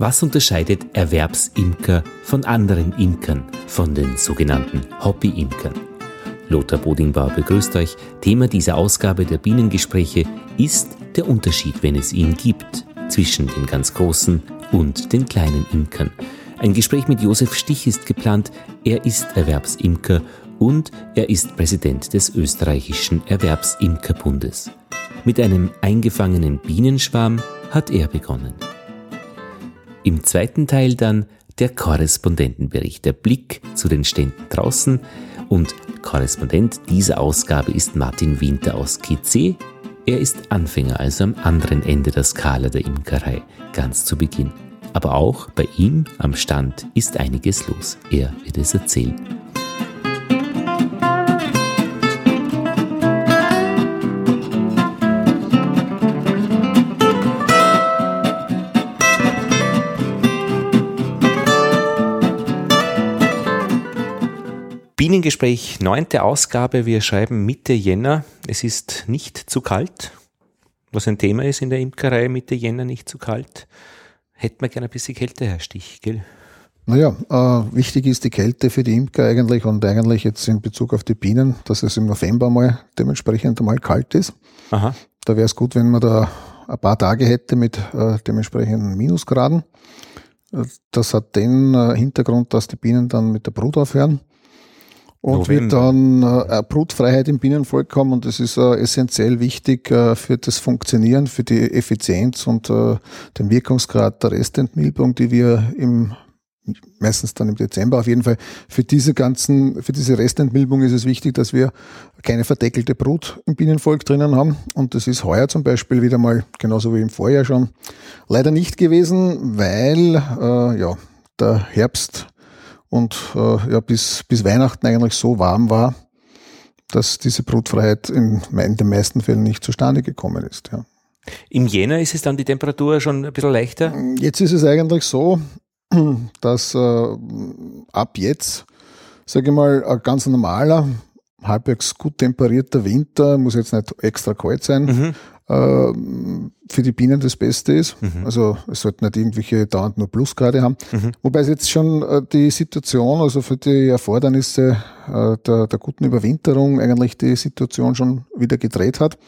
Was unterscheidet Erwerbsimker von anderen Imkern, von den sogenannten Hobbyimkern? Lothar Bodingbauer begrüßt euch. Thema dieser Ausgabe der Bienengespräche ist der Unterschied, wenn es ihn gibt, zwischen den ganz großen und den kleinen Imkern. Ein Gespräch mit Josef Stich ist geplant. Er ist Erwerbsimker und er ist Präsident des österreichischen Erwerbsimkerbundes. Mit einem eingefangenen Bienenschwarm hat er begonnen. Im zweiten Teil dann der Korrespondentenbericht, der Blick zu den Ständen draußen und Korrespondent dieser Ausgabe ist Martin Winter aus KC. Er ist Anfänger, also am anderen Ende der Skala der Imkerei, ganz zu Beginn. Aber auch bei ihm am Stand ist einiges los. Er wird es erzählen. Bienengespräch, neunte Ausgabe. Wir schreiben Mitte Jänner. Es ist nicht zu kalt, was ein Thema ist in der Imkerei. Mitte Jänner nicht zu kalt. Hätten wir gerne ein bisschen Kälte, Herr Stich, gell? Naja, äh, wichtig ist die Kälte für die Imker eigentlich und eigentlich jetzt in Bezug auf die Bienen, dass es im November mal dementsprechend mal kalt ist. Aha. Da wäre es gut, wenn man da ein paar Tage hätte mit äh, dementsprechenden Minusgraden. Das hat den äh, Hintergrund, dass die Bienen dann mit der Brut aufhören und November. wird dann äh, Brutfreiheit im Bienenvolk haben und das ist äh, essentiell wichtig äh, für das Funktionieren, für die Effizienz und den Wirkungsgrad der Restentmilbung, die wir im meistens dann im Dezember auf jeden Fall für diese ganzen, für diese Restentmilbung ist es wichtig, dass wir keine verdeckelte Brut im Bienenvolk drinnen haben. Und das ist heuer zum Beispiel wieder mal genauso wie im Vorjahr schon leider nicht gewesen, weil äh, ja der Herbst und äh, ja, bis, bis Weihnachten eigentlich so warm war, dass diese Brutfreiheit in, in den meisten Fällen nicht zustande gekommen ist. Ja. Im Jänner ist es dann die Temperatur schon ein bisschen leichter? Jetzt ist es eigentlich so, dass äh, ab jetzt, sage ich mal, ein ganz normaler, halbwegs gut temperierter Winter, muss jetzt nicht extra kalt sein, mhm. Äh, für die Bienen das Beste ist. Mhm. Also es sollten nicht irgendwelche dauernd nur Plusgrade haben. Mhm. Wobei es jetzt schon äh, die Situation, also für die Erfordernisse äh, der, der guten Überwinterung eigentlich die Situation schon wieder gedreht hat.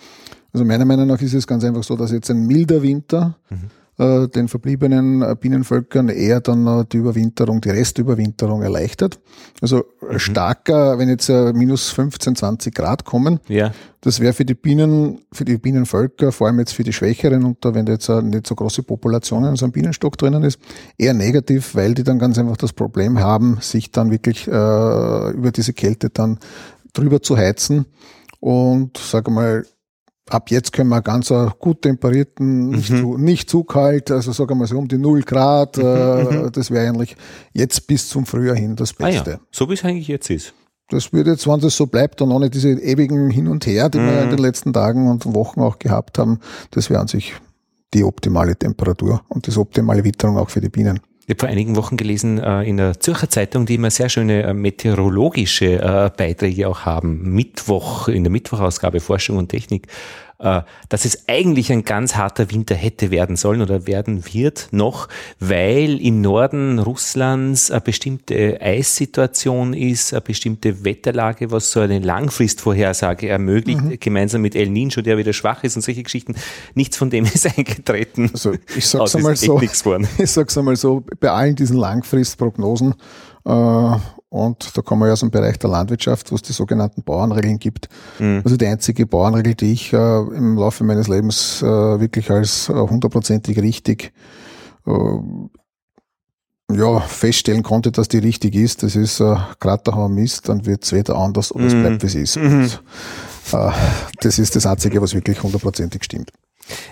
Also meiner Meinung nach ist es ganz einfach so, dass jetzt ein milder Winter mhm den verbliebenen äh, Bienenvölkern eher dann äh, die Überwinterung, die Restüberwinterung erleichtert. Also mhm. starker, wenn jetzt minus 15, 20 Grad kommen, ja. das wäre für die Bienen, für die Bienenvölker, vor allem jetzt für die Schwächeren und da, wenn da jetzt nicht so große Populationen in so einem Bienenstock drinnen ist, eher negativ, weil die dann ganz einfach das Problem haben, sich dann wirklich äh, über diese Kälte dann drüber zu heizen und sage mal ab jetzt können wir ganz gut temperierten, nicht, mhm. zu, nicht zu kalt, also sagen wir mal so um die 0 Grad, mhm, äh, mhm. das wäre eigentlich jetzt bis zum Frühjahr hin das Beste. Ah ja, so wie es eigentlich jetzt ist. Das würde jetzt, wenn das so bleibt und ohne diese ewigen Hin und Her, die mhm. wir in den letzten Tagen und Wochen auch gehabt haben, das wäre an sich die optimale Temperatur und das optimale Witterung auch für die Bienen. Ich habe vor einigen Wochen gelesen äh, in der Zürcher Zeitung, die immer sehr schöne äh, meteorologische äh, Beiträge auch haben. Mittwoch, in der Mittwochausgabe Forschung und Technik, dass es eigentlich ein ganz harter Winter hätte werden sollen oder werden wird noch, weil im Norden Russlands eine bestimmte Eissituation ist, eine bestimmte Wetterlage, was so eine Langfristvorhersage ermöglicht, mhm. gemeinsam mit El Niño, der wieder schwach ist und solche Geschichten. Nichts von dem ist eingetreten. Also ich sag's einmal so, ich sag's einmal so, bei allen diesen Langfristprognosen äh, und da kommen wir ja aus dem Bereich der Landwirtschaft, wo es die sogenannten Bauernregeln gibt. Mhm. Also die einzige Bauernregel, die ich äh, im Laufe meines Lebens äh, wirklich als äh, hundertprozentig richtig äh, ja, feststellen konnte, dass die richtig ist. Das ist, äh, gerade da haben wir Mist, dann wird es wieder anders oder es mhm. bleibt, wie es ist. Mhm. Und, äh, das ist das Einzige, was wirklich hundertprozentig stimmt.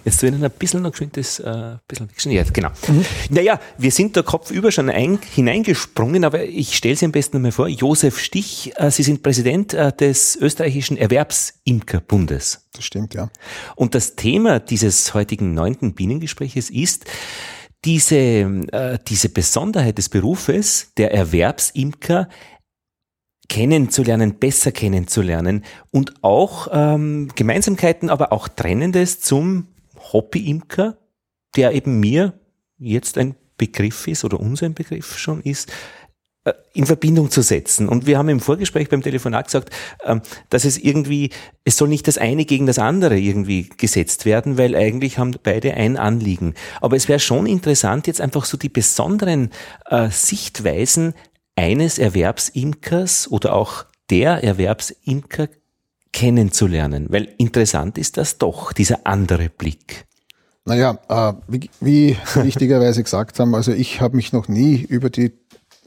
Jetzt Ihnen ein bisschen noch geschwind das, äh, bisschen geschnitten. Genau. Mhm. Naja, wir sind da kopfüber schon ein, hineingesprungen, aber ich stelle Sie am besten nochmal vor. Josef Stich, äh, Sie sind Präsident äh, des österreichischen Erwerbsimkerbundes. Das stimmt, ja. Und das Thema dieses heutigen neunten Bienengespräches ist, diese, äh, diese Besonderheit des Berufes der Erwerbsimker kennenzulernen, besser kennenzulernen und auch ähm, Gemeinsamkeiten, aber auch Trennendes zum Hobbyimker, der eben mir jetzt ein Begriff ist oder unser Begriff schon ist, äh, in Verbindung zu setzen. Und wir haben im Vorgespräch beim Telefonat gesagt, ähm, dass es irgendwie, es soll nicht das eine gegen das andere irgendwie gesetzt werden, weil eigentlich haben beide ein Anliegen. Aber es wäre schon interessant, jetzt einfach so die besonderen äh, Sichtweisen eines Erwerbsimkers oder auch der Erwerbsimker kennenzulernen, weil interessant ist das doch, dieser andere Blick. Naja, äh, wie, wie richtigerweise gesagt haben, also ich habe mich noch nie über die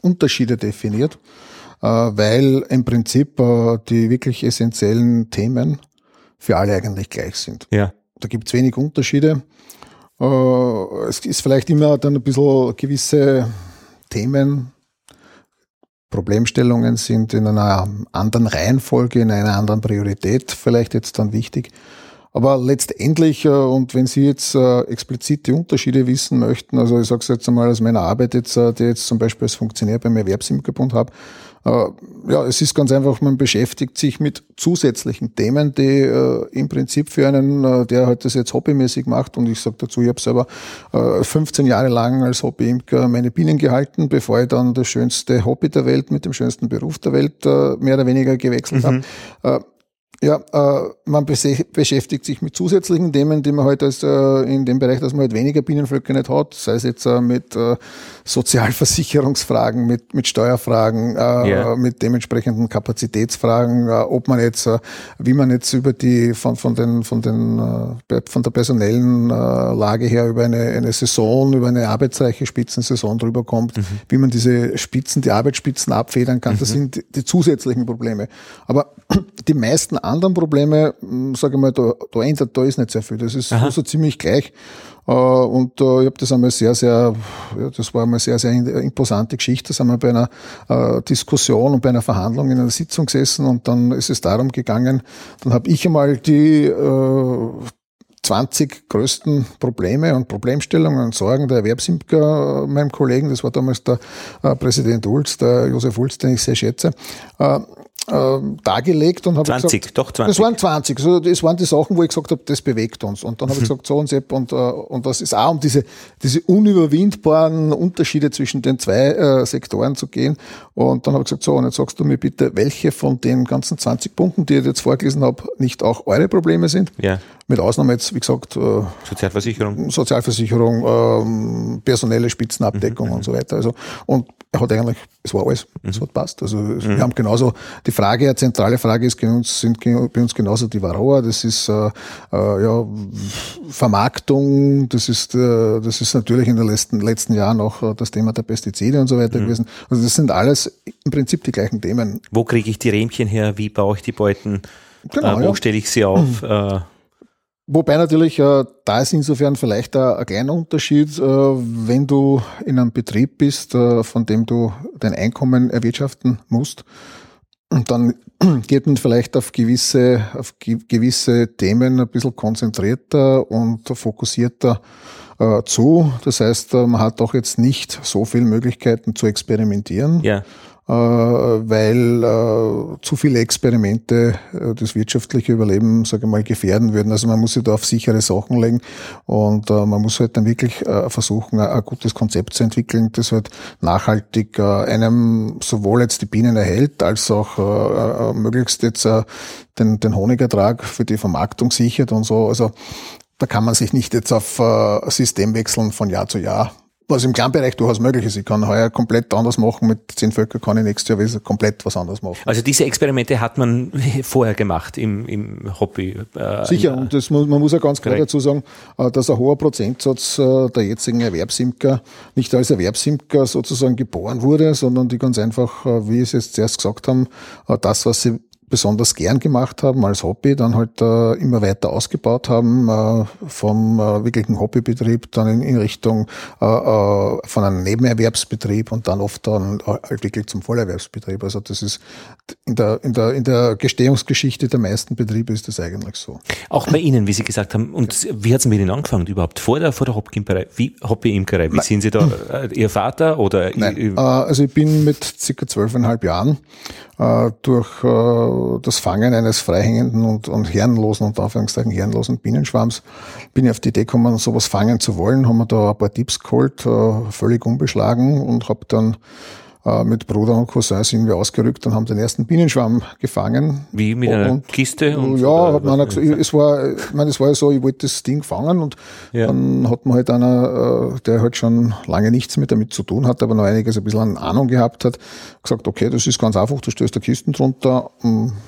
Unterschiede definiert, äh, weil im Prinzip äh, die wirklich essentiellen Themen für alle eigentlich gleich sind. Ja. Da gibt es wenig Unterschiede. Äh, es ist vielleicht immer dann ein bisschen gewisse Themen, Problemstellungen sind in einer anderen Reihenfolge, in einer anderen Priorität vielleicht jetzt dann wichtig. Aber letztendlich, äh, und wenn Sie jetzt äh, explizit die Unterschiede wissen möchten, also ich sage es jetzt einmal aus meiner Arbeit jetzt, äh, die jetzt zum Beispiel als Funktionär beim Erwerbsimkerbund habe, ja, es ist ganz einfach, man beschäftigt sich mit zusätzlichen Themen, die äh, im Prinzip für einen, der halt das jetzt hobbymäßig macht, und ich sage dazu, ich habe selber äh, 15 Jahre lang als Hobbyimker meine Bienen gehalten, bevor ich dann das schönste Hobby der Welt mit dem schönsten Beruf der Welt äh, mehr oder weniger gewechselt mhm. habe. Ja, äh, man beschäftigt sich mit zusätzlichen Themen, die man halt als, äh, in dem Bereich, dass man halt weniger Bienenvölker nicht hat, sei es jetzt äh, mit äh, Sozialversicherungsfragen, mit, mit Steuerfragen, äh, yeah. mit dementsprechenden Kapazitätsfragen, äh, ob man jetzt, äh, wie man jetzt über die, von, von den, von den, äh, von der personellen äh, Lage her über eine, eine Saison, über eine arbeitsreiche Spitzensaison drüber kommt, mhm. wie man diese Spitzen, die Arbeitsspitzen abfedern kann, mhm. das sind die, die zusätzlichen Probleme. Aber die meisten anderen Probleme, hm, sage ich mal, da, da ändert, da ist nicht sehr viel. Das ist Aha. so ziemlich gleich. Äh, und äh, ich habe das einmal sehr, sehr, ja, das war einmal sehr, sehr imposante Geschichte. Da sind wir bei einer äh, Diskussion und bei einer Verhandlung in einer Sitzung gesessen und dann ist es darum gegangen, dann habe ich einmal die äh, 20 größten Probleme und Problemstellungen und Sorgen der Erwerbsimker meinem Kollegen, das war damals der Präsident Ulz, der Josef Ulz, den ich sehr schätze, dargelegt und habe 20, gesagt, doch 20. Das waren 20. Also das waren die Sachen, wo ich gesagt habe, das bewegt uns. Und dann habe ich mhm. gesagt, so und Sepp, und, äh, und das ist auch um diese, diese unüberwindbaren Unterschiede zwischen den zwei äh, Sektoren zu gehen. Und dann habe ich gesagt, so, und jetzt sagst du mir bitte, welche von den ganzen 20 Punkten, die ich jetzt vorgelesen habe, nicht auch eure Probleme sind. Ja. Mit Ausnahme jetzt, wie gesagt, äh, Sozialversicherung, Sozialversicherung, ähm, personelle Spitzenabdeckung mhm. und so weiter. Also, und er hat eigentlich, es war alles, es mhm. hat passt. Also mhm. wir haben genauso, die Frage, eine zentrale Frage ist bei uns, sind bei uns genauso die Varroa, das ist äh, äh, ja, Vermarktung, das ist, äh, das ist natürlich in den letzten, letzten Jahren auch äh, das Thema der Pestizide und so weiter mhm. gewesen. Also das sind alles im Prinzip die gleichen Themen. Wo kriege ich die Rähmchen her? Wie baue ich die Beuten? Genau, äh, wo ja. stelle ich sie auf? Mhm. Äh, Wobei natürlich, äh, da ist insofern vielleicht ein, ein kleiner Unterschied, äh, wenn du in einem Betrieb bist, äh, von dem du dein Einkommen erwirtschaften musst, dann geht man vielleicht auf gewisse, auf gewisse Themen ein bisschen konzentrierter und fokussierter äh, zu. Das heißt, man hat auch jetzt nicht so viele Möglichkeiten zu experimentieren. Ja. Äh, weil äh, zu viele Experimente äh, das wirtschaftliche Überleben, sage ich mal, gefährden würden. Also man muss sich da auf sichere Sachen legen und man muss halt dann wirklich versuchen, ein gutes Konzept zu entwickeln, das halt nachhaltig einem sowohl jetzt die Bienen erhält, als auch möglichst jetzt den, den Honigertrag für die Vermarktung sichert und so. Also da kann man sich nicht jetzt auf System wechseln von Jahr zu Jahr was im Kleinbereich durchaus möglich ist. Ich kann heuer komplett anders machen, mit zehn Völkern kann ich nächstes Jahr komplett was anderes machen. Also diese Experimente hat man vorher gemacht im, im Hobby. Äh, Sicher, und das muss, man muss ja ganz klar dazu sagen, äh, dass ein hoher Prozentsatz äh, der jetzigen Erwerbsimker nicht als Erwerbsimker sozusagen geboren wurde, sondern die ganz einfach, wie Sie es jetzt zuerst gesagt haben, das, was sie besonders gern gemacht haben als Hobby, dann halt äh, immer weiter ausgebaut haben, äh, vom äh, wirklichen Hobbybetrieb dann in, in Richtung äh, äh, von einem Nebenerwerbsbetrieb und dann oft dann halt wirklich zum Vollerwerbsbetrieb. Also das ist in der, in der, in der Gestehungsgeschichte der meisten Betriebe ist das eigentlich so. Auch bei Ihnen, wie Sie gesagt haben, und wie hat es mit Ihnen angefangen überhaupt? Vor der, vor der Hobbyimkerei? Wie, Hobbyimkerei? Wie Nein. sind Sie da? Ihr Vater oder? Nein. Also ich bin mit circa zwölfeinhalb Jahren durch das Fangen eines freihängenden und, und herrenlosen, unter Anführungszeichen herrenlosen Bienenschwarms, bin ich auf die Idee gekommen, sowas fangen zu wollen, haben wir da ein paar Tipps geholt, äh, völlig unbeschlagen und habe dann äh, mit Bruder und Cousin sind wir ausgerückt und haben den ersten Bienenschwarm gefangen. Wie mit einer und, Kiste? Und ja, hat man gesagt, es war, ich meine, es war ja so, ich wollte das Ding fangen und ja. dann hat man halt einer, äh, der halt schon lange nichts mehr damit zu tun hat, aber noch einiges ein bisschen an Ahnung gehabt hat, gesagt, okay, das ist ganz einfach, du stößt der Kisten drunter,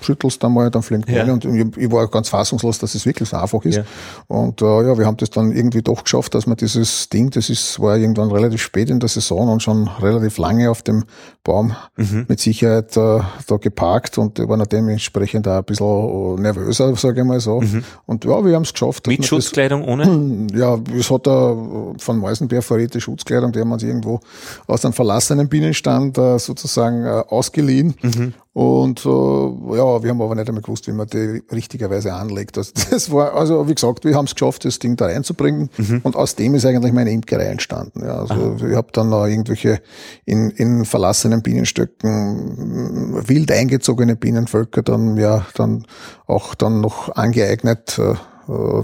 schüttelst einmal, dann fliegt ja. und ich, ich, war ganz fassungslos, dass es wirklich so einfach ist. Ja. Und äh, ja, wir haben das dann irgendwie doch geschafft, dass man dieses Ding, das ist, war irgendwann relativ spät in der Saison und schon relativ lange auf dem Baum mhm. mit Sicherheit äh, da geparkt und war dann dementsprechend auch ein bisschen nervöser, sage ich mal so. Mhm. Und ja, wir haben es geschafft. Mit Schutzkleidung das, ohne? Ja, es hat da von Meißen perforierte Schutzkleidung, die haben uns irgendwo aus einem verlassenen Bienenstand äh, sozusagen äh, ausgeliehen. Mhm. Und äh, ja, wir haben aber nicht einmal gewusst, wie man die richtigerweise anlegt. Also das war, also wie gesagt, wir haben es geschafft, das Ding da reinzubringen. Mhm. Und aus dem ist eigentlich meine Imkerei entstanden. Ja, also Aha. ich habe dann noch irgendwelche in, in verlassenen Bienenstöcken wild eingezogene Bienenvölker dann ja dann auch dann noch angeeignet. Äh,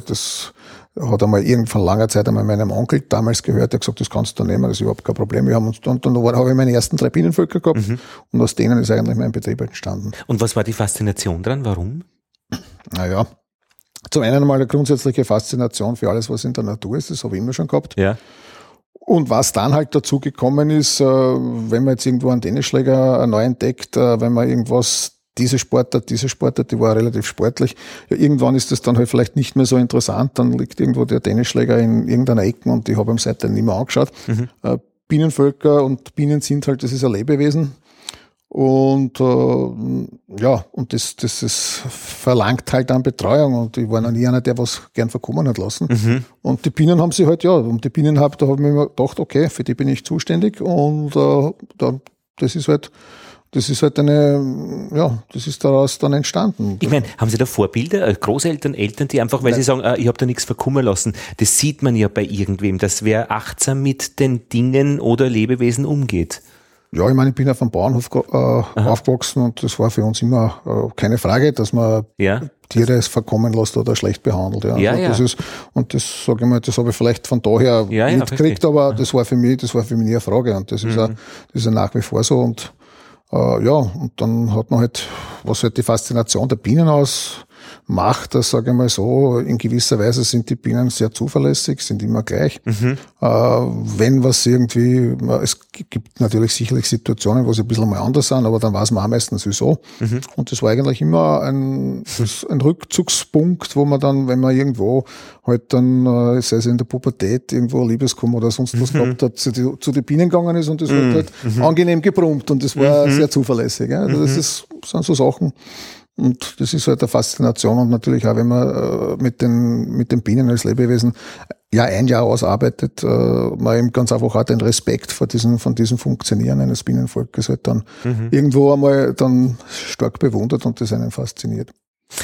das hat einmal irgendwann langer Zeit einmal meinem Onkel damals gehört, der gesagt, das kannst du nehmen, das ist überhaupt kein Problem. Wir haben uns, und dann habe ich meine ersten drei Bienenvölker gehabt mhm. und aus denen ist eigentlich mein Betrieb entstanden. Und was war die Faszination dran? Warum? Naja, zum einen einmal eine grundsätzliche Faszination für alles, was in der Natur ist, das habe ich immer schon gehabt. Ja. Und was dann halt dazu gekommen ist, äh, wenn man jetzt irgendwo einen Tennisschläger neu entdeckt, äh, wenn man irgendwas diese Sportart, diese Sportart, die war relativ sportlich. Ja, irgendwann ist das dann halt vielleicht nicht mehr so interessant. Dann liegt irgendwo der Tennisschläger in irgendeiner Ecke und ich habe ihm seitdem nicht mehr angeschaut. Mhm. Äh, Bienenvölker und Bienen sind halt, das ist ein Lebewesen. Und äh, ja, und das, das, das verlangt halt an Betreuung. Und ich war noch nie einer, der was gern verkommen hat lassen. Mhm. Und die Bienen haben sie halt, ja, und die Bienen habe, da habe ich mir gedacht, okay, für die bin ich zuständig. Und äh, da, das ist halt das ist halt eine, ja, das ist daraus dann entstanden. Ich meine, haben Sie da Vorbilder, äh, Großeltern, Eltern, die einfach, weil Nein. Sie sagen, äh, ich habe da nichts verkummen lassen, das sieht man ja bei irgendwem, dass wer achtsam mit den Dingen oder Lebewesen umgeht. Ja, ich meine, ich bin auf einem Bauernhof äh, aufgewachsen und das war für uns immer äh, keine Frage, dass man ja. Tiere es verkommen lässt oder schlecht behandelt. Ja, ja, also das ja. Ist, und das sage ich mal, das habe ich vielleicht von daher ja, mitgekriegt, aber das war für mich, das war für mich nie eine Frage und das ist ja, mhm. das ist ja nach wie vor so und äh, ja, und dann hat man halt, was halt die Faszination der Bienen aus macht, das sage ich mal so, in gewisser Weise sind die Bienen sehr zuverlässig, sind immer gleich. Mhm. Äh, wenn was irgendwie, es gibt natürlich sicherlich Situationen, wo sie ein bisschen mal anders sind, aber dann weiß man auch meistens wieso. Mhm. Und das war eigentlich immer ein, ein Rückzugspunkt, wo man dann, wenn man irgendwo halt dann, äh, sei es in der Pubertät, irgendwo Liebeskummer oder sonst was mhm. gehabt hat, zu, die, zu den Bienen gegangen ist und das mhm. hat halt mhm. angenehm gebrummt und das war mhm. sehr zuverlässig. Ja. Also das ist, sind so Sachen, und das ist halt eine Faszination und natürlich auch, wenn man äh, mit den, mit den Bienen als Lebewesen ja ein Jahr ausarbeitet, äh, man eben ganz einfach auch den Respekt vor diesem, von diesem Funktionieren eines Bienenvolkes halt dann mhm. irgendwo einmal dann stark bewundert und das einen fasziniert.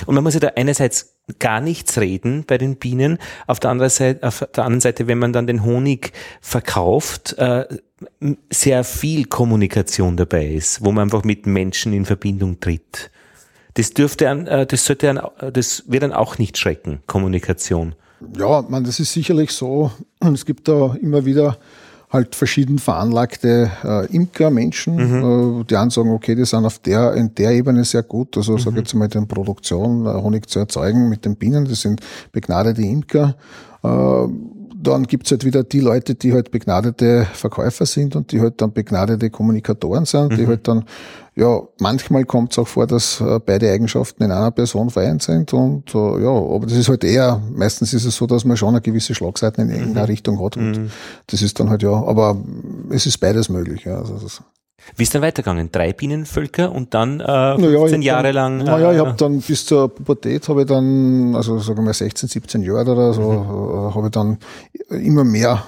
Und man muss ja da einerseits gar nichts reden bei den Bienen, auf der anderen Seite, auf der anderen Seite, wenn man dann den Honig verkauft, äh, sehr viel Kommunikation dabei ist, wo man einfach mit Menschen in Verbindung tritt. Das dürfte an, äh, das sollte an, das wird dann auch nicht schrecken, Kommunikation. Ja, man, das ist sicherlich so. Es gibt da immer wieder halt verschieden veranlagte äh, Imker, Menschen, mhm. äh, die einen sagen, okay, die sind auf der, in der Ebene sehr gut. Also mhm. sage jetzt mal, in Produktion, äh, Honig zu erzeugen mit den Bienen, das sind begnadete Imker. Äh, dann gibt's halt wieder die Leute, die halt begnadete Verkäufer sind und die halt dann begnadete Kommunikatoren sind, mhm. die halt dann ja, manchmal kommt es auch vor, dass äh, beide Eigenschaften in einer Person vereint sind und äh, ja, aber das ist halt eher, meistens ist es so, dass man schon eine gewisse Schlagseite in irgendeiner mhm. Richtung hat und mhm. das ist dann halt ja, aber es ist beides möglich. Ja, also das, wie ist dann weitergegangen? Drei Bienenvölker und dann äh, 15 naja, Jahre dann, lang? Naja, ich habe dann bis zur Pubertät habe ich dann, also sagen wir mal 16, 17 Jahre oder so, mhm. Äh, habe ich dann immer mehr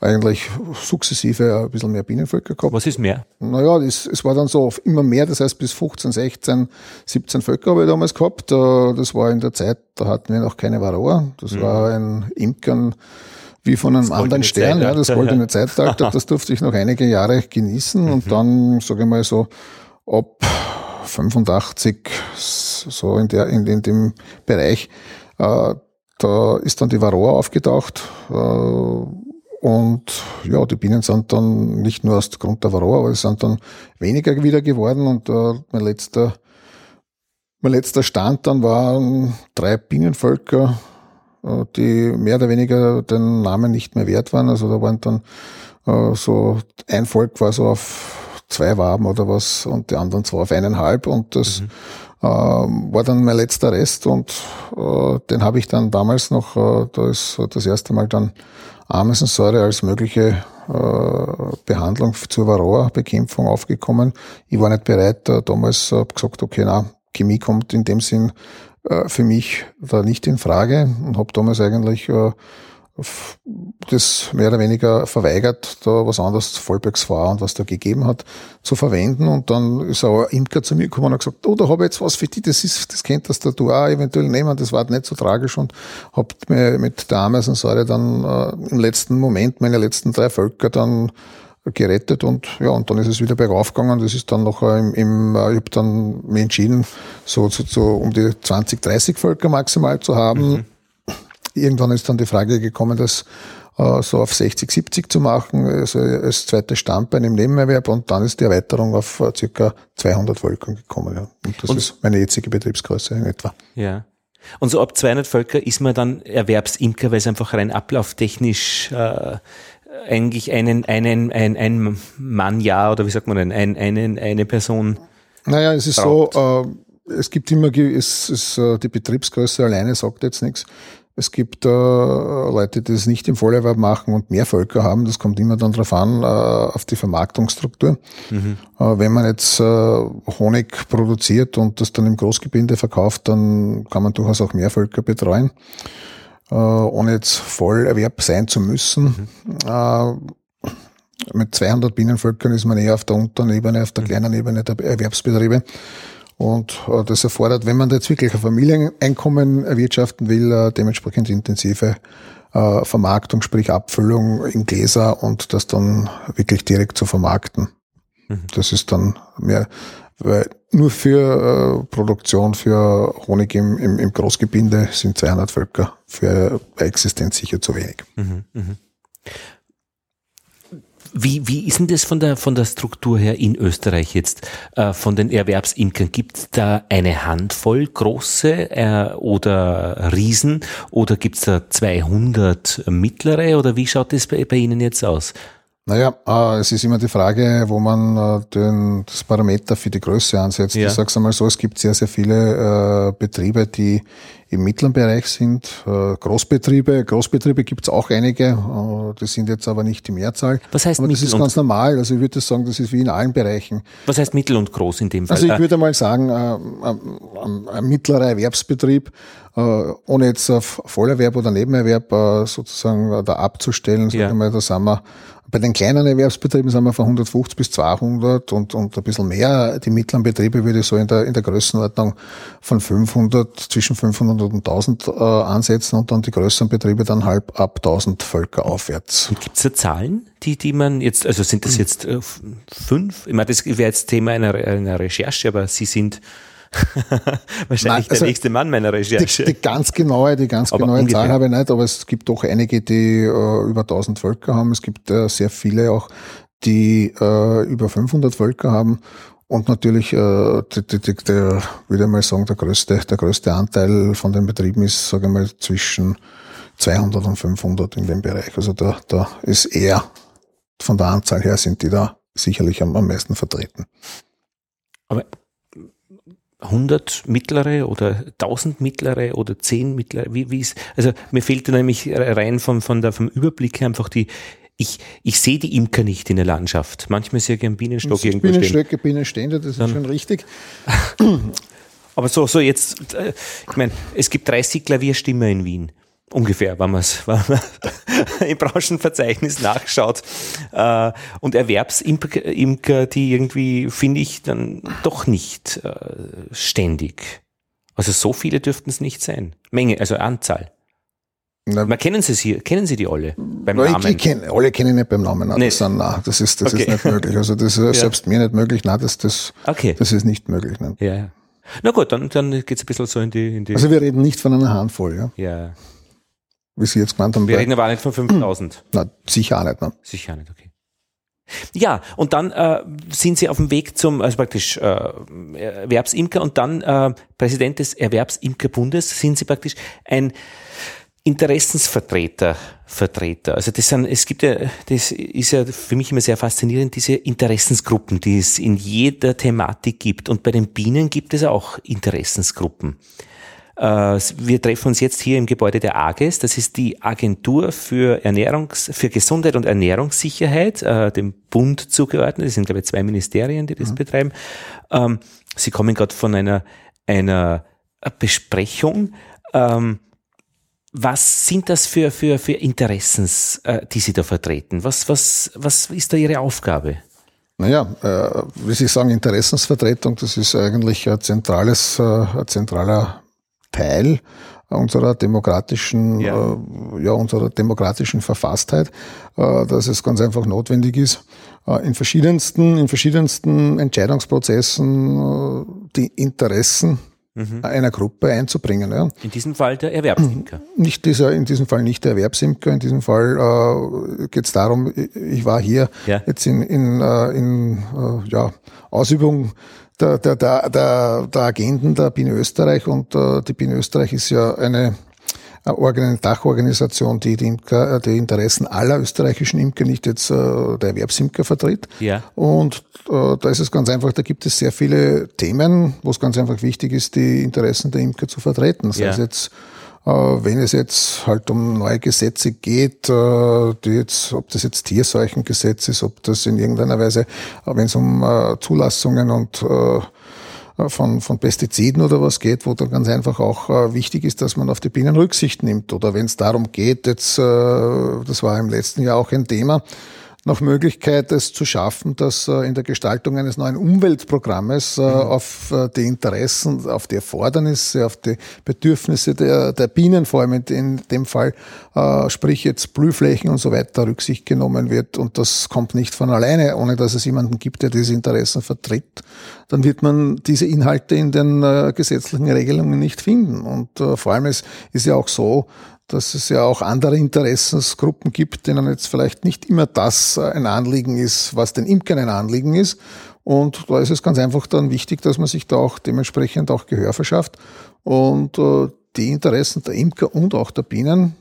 eigentlich sukzessive ein bisschen mehr Bienenvölker gehabt. Was ist mehr? Naja, das, es war dann so immer mehr, das heißt bis 15, 16, 17 Völker habe ich damals gehabt. Äh, das war in der Zeit, da hatten wir noch keine Varroa. Das mhm. war ein Imkern wie von einem anderen Stern, ja, das goldene. Zeitalter. Das durfte ich noch einige Jahre genießen mhm. und dann, sage ich mal so, ab 85, so in, der, in, in dem Bereich, äh, da ist dann die Varroa aufgetaucht. Äh, und ja, die Bienen sind dann nicht nur aus Grund der Varroa, aber es sind dann weniger wieder geworden. Und äh, mein letzter mein letzter Stand dann waren drei Bienenvölker, äh, die mehr oder weniger den Namen nicht mehr wert waren. Also da waren dann äh, so ein Volk war so auf zwei Waben oder was und die anderen zwei auf eineinhalb und das mhm. äh, war dann mein letzter Rest und äh, den habe ich dann damals noch, äh, da ist das erste Mal dann Ameisensäure als mögliche äh, Behandlung zur Varroa-Bekämpfung aufgekommen. Ich war nicht bereit, äh, damals habe gesagt, okay, na, Chemie kommt in dem Sinn äh, für mich da nicht in Frage und habe damals eigentlich äh, das mehr oder weniger verweigert, da was anderes Vollbergs war und was da gegeben hat, zu verwenden. Und dann ist auch ein Imker zu mir gekommen und hat gesagt, oh, da habe ich jetzt was für dich, das ist, das könntest du auch eventuell nehmen. Das war nicht so tragisch und habe mir mit der Ameisensäure dann äh, im letzten Moment meine letzten drei Völker dann gerettet und ja, und dann ist es wieder bergauf gegangen. Das ist dann noch im, im ich habe dann mich entschieden, so, so, so um die 20, 30 Völker maximal zu haben. Mhm. Irgendwann ist dann die Frage gekommen, das äh, so auf 60, 70 zu machen, also als zweites Standbein im Nebenerwerb und dann ist die Erweiterung auf äh, circa 200 Völkern gekommen. Ja. Und das und ist meine jetzige Betriebsgröße in etwa. Ja. Und so ab 200 Völker ist man dann Erwerbsimker, weil es einfach rein ablauftechnisch äh, eigentlich einen, einen, ein, ein Mann ja oder wie sagt man denn, ein, einen, eine Person? Naja, es ist braucht. so, äh, es gibt immer, es ist, äh, die Betriebsgröße alleine sagt jetzt nichts. Es gibt äh, Leute, die das nicht im Vollerwerb machen und mehr Völker haben. Das kommt immer dann darauf an, äh, auf die Vermarktungsstruktur. Mhm. Äh, wenn man jetzt äh, Honig produziert und das dann im Großgebinde verkauft, dann kann man durchaus auch mehr Völker betreuen äh, ohne jetzt Vollerwerb sein zu müssen. Mhm. Äh, mit 200 Bienenvölkern ist man eher auf der unteren Ebene, auf der mhm. kleinen Ebene der Erwerbsbetriebe. Und äh, das erfordert, wenn man jetzt wirklich ein Familieneinkommen erwirtschaften will, äh, dementsprechend intensive äh, Vermarktung, sprich Abfüllung in Gläser und das dann wirklich direkt zu vermarkten. Mhm. Das ist dann mehr, weil nur für äh, Produktion, für Honig im, im, im Großgebinde sind 200 Völker für Existenz sicher zu wenig. Mhm, mh. Wie, wie ist denn das von der, von der Struktur her in Österreich jetzt, äh, von den Erwerbsimkern? Gibt es da eine Handvoll große äh, oder Riesen oder gibt es da 200 mittlere oder wie schaut das bei, bei Ihnen jetzt aus? Naja, äh, es ist immer die Frage, wo man äh, den, das Parameter für die Größe ansetzt. Ja. Ich sage es einmal so, es gibt sehr, sehr viele äh, Betriebe, die im mittleren Bereich sind. Äh, Großbetriebe, Großbetriebe gibt es auch einige, äh, die sind jetzt aber nicht die Mehrzahl. Was heißt aber mittel? Das ist ganz normal. Also ich würde sagen, das ist wie in allen Bereichen. Was heißt mittel und groß in dem Fall? Also ich würde mal sagen, äh, ein, ein mittlerer Erwerbsbetrieb, äh, ohne jetzt auf Vollerwerb oder Nebenerwerb äh, sozusagen da abzustellen, sagen ja. wir mal, da sind wir bei den kleinen Erwerbsbetrieben sind wir von 150 bis 200 und, und ein bisschen mehr. Die mittleren Betriebe würde ich so in der, in der Größenordnung von 500, zwischen 500 und 1000 äh, ansetzen und dann die größeren Betriebe dann halb ab 1000 Völker aufwärts. Gibt es da Zahlen, die, die man jetzt, also sind das jetzt äh, fünf? Ich meine, das wäre jetzt Thema einer, einer Recherche, aber Sie sind Wahrscheinlich Nein, also der nächste Mann meiner Recherche. Die, die ganz genaue, die ganz aber genaue ungefähr. Zahl habe ich nicht, aber es gibt doch einige, die äh, über 1000 Völker haben. Es gibt äh, sehr viele auch, die äh, über 500 Völker haben. Und natürlich, äh, die, die, die, der, würde ich mal sagen, der größte, der größte Anteil von den Betrieben ist, sage ich mal, zwischen 200 und 500 in dem Bereich. Also da, da ist eher von der Anzahl her sind die da sicherlich am, am meisten vertreten. Aber 100 mittlere oder 1000 mittlere oder 10 mittlere? Wie, wie ist, also mir fehlt nämlich rein von, von der, vom Überblick her einfach die, ich, ich sehe die Imker nicht in der Landschaft. Manchmal sehe ich einen Bienenstock irgendwo Bienenstöcke, stehen. Bienenstände, das ist Dann, schon richtig. Aber so, so jetzt, äh, ich meine, es gibt 30 Klavierstimmer in Wien. Ungefähr, wenn man es im Branchenverzeichnis nachschaut. Äh, und Erwerbsimker, die irgendwie, finde ich, dann doch nicht äh, ständig. Also so viele dürften es nicht sein. Menge, also Anzahl. Na, Man kennen Sie sie, kennen Sie die alle beim Namen? Ich, ich kenn, alle kennen nicht beim Namen. Nein, das, sind, nein, das ist, das okay. ist nicht möglich. Also das ist ja. selbst mir nicht möglich. Nein, das, das, okay. das ist nicht möglich. Nein. Ja, ja. Na gut, dann, dann geht es ein bisschen so in die, in die. Also wir reden nicht von einer Handvoll, ja. Ja. Wie Sie jetzt gemeint haben. Wir reden aber nicht von 5000. Na, sicher auch nicht, ne? Sicher nicht, okay. Ja, und dann äh, sind Sie auf dem Weg zum, also praktisch äh, Erwerbsimker und dann äh, Präsident des Erwerbsimkerbundes sind Sie praktisch ein Interessensvertreter, Vertreter. Also das sind, es gibt ja, das ist ja für mich immer sehr faszinierend, diese Interessensgruppen, die es in jeder Thematik gibt. Und bei den Bienen gibt es auch Interessensgruppen. Äh, wir treffen uns jetzt hier im Gebäude der AGES. Das ist die Agentur für Ernährungs, für Gesundheit und Ernährungssicherheit, äh, dem Bund zugeordnet. Das sind, glaube ich, zwei Ministerien, die das mhm. betreiben. Ähm, Sie kommen gerade von einer, einer Besprechung. Ähm, was sind das für, für, für Interessens, äh, die Sie da vertreten? Was, was, was ist da Ihre Aufgabe? Naja, äh, wie Sie sagen, Interessensvertretung, das ist eigentlich ein zentrales, äh, ein zentraler Teil unserer demokratischen, ja. Äh, ja, unserer demokratischen Verfasstheit, äh, dass es ganz einfach notwendig ist, äh, in verschiedensten, in verschiedensten Entscheidungsprozessen äh, die Interessen mhm. einer Gruppe einzubringen. Ja. In diesem Fall der Erwerbsimker. Nicht dieser, in diesem Fall nicht der Erwerbsimker. In diesem Fall äh, geht es darum, ich war hier ja. jetzt in, in, äh, in äh, ja, Ausübung der, der, der, der, der Agenten der Biene Österreich und äh, die Biene Österreich ist ja eine eine Dachorganisation, die die, Imker, äh, die Interessen aller österreichischen Imker, nicht jetzt äh, der Erwerbsimker vertritt. Ja. Und äh, da ist es ganz einfach, da gibt es sehr viele Themen, wo es ganz einfach wichtig ist, die Interessen der Imker zu vertreten. Sei ja. es jetzt äh, wenn es jetzt halt um neue Gesetze geht, äh, die jetzt, ob das jetzt Tierseuchengesetz ist, ob das in irgendeiner Weise, äh, wenn es um Zulassungen und von, von Pestiziden oder was geht, wo dann ganz einfach auch äh, wichtig ist, dass man auf die Bienen Rücksicht nimmt. Oder wenn es darum geht, jetzt, äh, das war im letzten Jahr auch ein Thema, nach Möglichkeit, es zu schaffen, dass äh, in der Gestaltung eines neuen Umweltprogrammes äh, mhm. auf äh, die Interessen, auf die Erfordernisse, auf die Bedürfnisse der, der Bienen, vor allem in dem Fall, sprich jetzt Blühflächen und so weiter, Rücksicht genommen wird. Und das kommt nicht von alleine, ohne dass es jemanden gibt, der diese Interessen vertritt. Dann wird man diese Inhalte in den gesetzlichen Regelungen nicht finden. Und vor allem ist, ist ja auch so, dass es ja auch andere Interessensgruppen gibt, denen jetzt vielleicht nicht immer das ein Anliegen ist, was den Imkern ein Anliegen ist. Und da ist es ganz einfach dann wichtig, dass man sich da auch dementsprechend auch Gehör verschafft und äh, die Interessen der Imker und auch der Bienen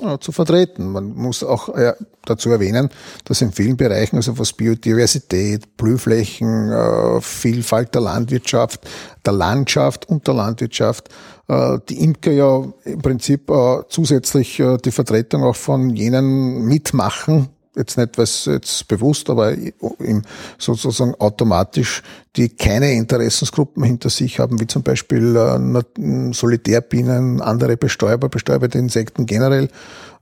äh, zu vertreten. Man muss auch äh, dazu erwähnen, dass in vielen Bereichen, also was Biodiversität, Blühflächen, äh, Vielfalt der Landwirtschaft, der Landschaft und der Landwirtschaft, äh, die Imker ja im Prinzip äh, zusätzlich äh, die Vertretung auch von jenen mitmachen, jetzt nicht was jetzt bewusst, aber im, sozusagen automatisch, die keine Interessensgruppen hinter sich haben, wie zum Beispiel äh, Solitärbienen, andere Bestäuber, bestäuberte Insekten generell,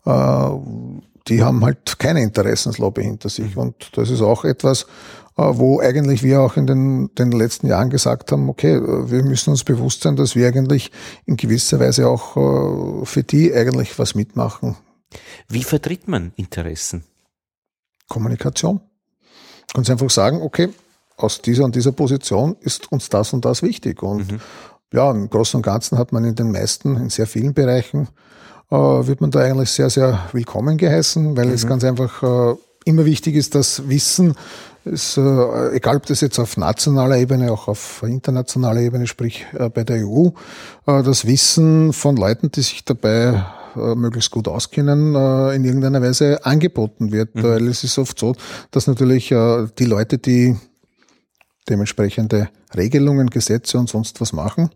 äh, die haben halt keine Interessenslobby hinter sich. Und das ist auch etwas, äh, wo eigentlich wir auch in den, den letzten Jahren gesagt haben, okay, wir müssen uns bewusst sein, dass wir eigentlich in gewisser Weise auch äh, für die eigentlich was mitmachen. Wie vertritt man Interessen? Kommunikation. Ganz einfach sagen, okay, aus dieser und dieser Position ist uns das und das wichtig. Und mhm. ja, im Großen und Ganzen hat man in den meisten, in sehr vielen Bereichen, äh, wird man da eigentlich sehr, sehr willkommen geheißen, weil mhm. es ganz einfach äh, immer wichtig ist, dass Wissen, ist, äh, egal ob das jetzt auf nationaler Ebene, auch auf internationaler Ebene, sprich äh, bei der EU, äh, das Wissen von Leuten, die sich dabei äh, möglichst gut auskennen, äh, in irgendeiner Weise angeboten wird. Mhm. Weil es ist oft so, dass natürlich äh, die Leute, die dementsprechende Regelungen, Gesetze und sonst was machen,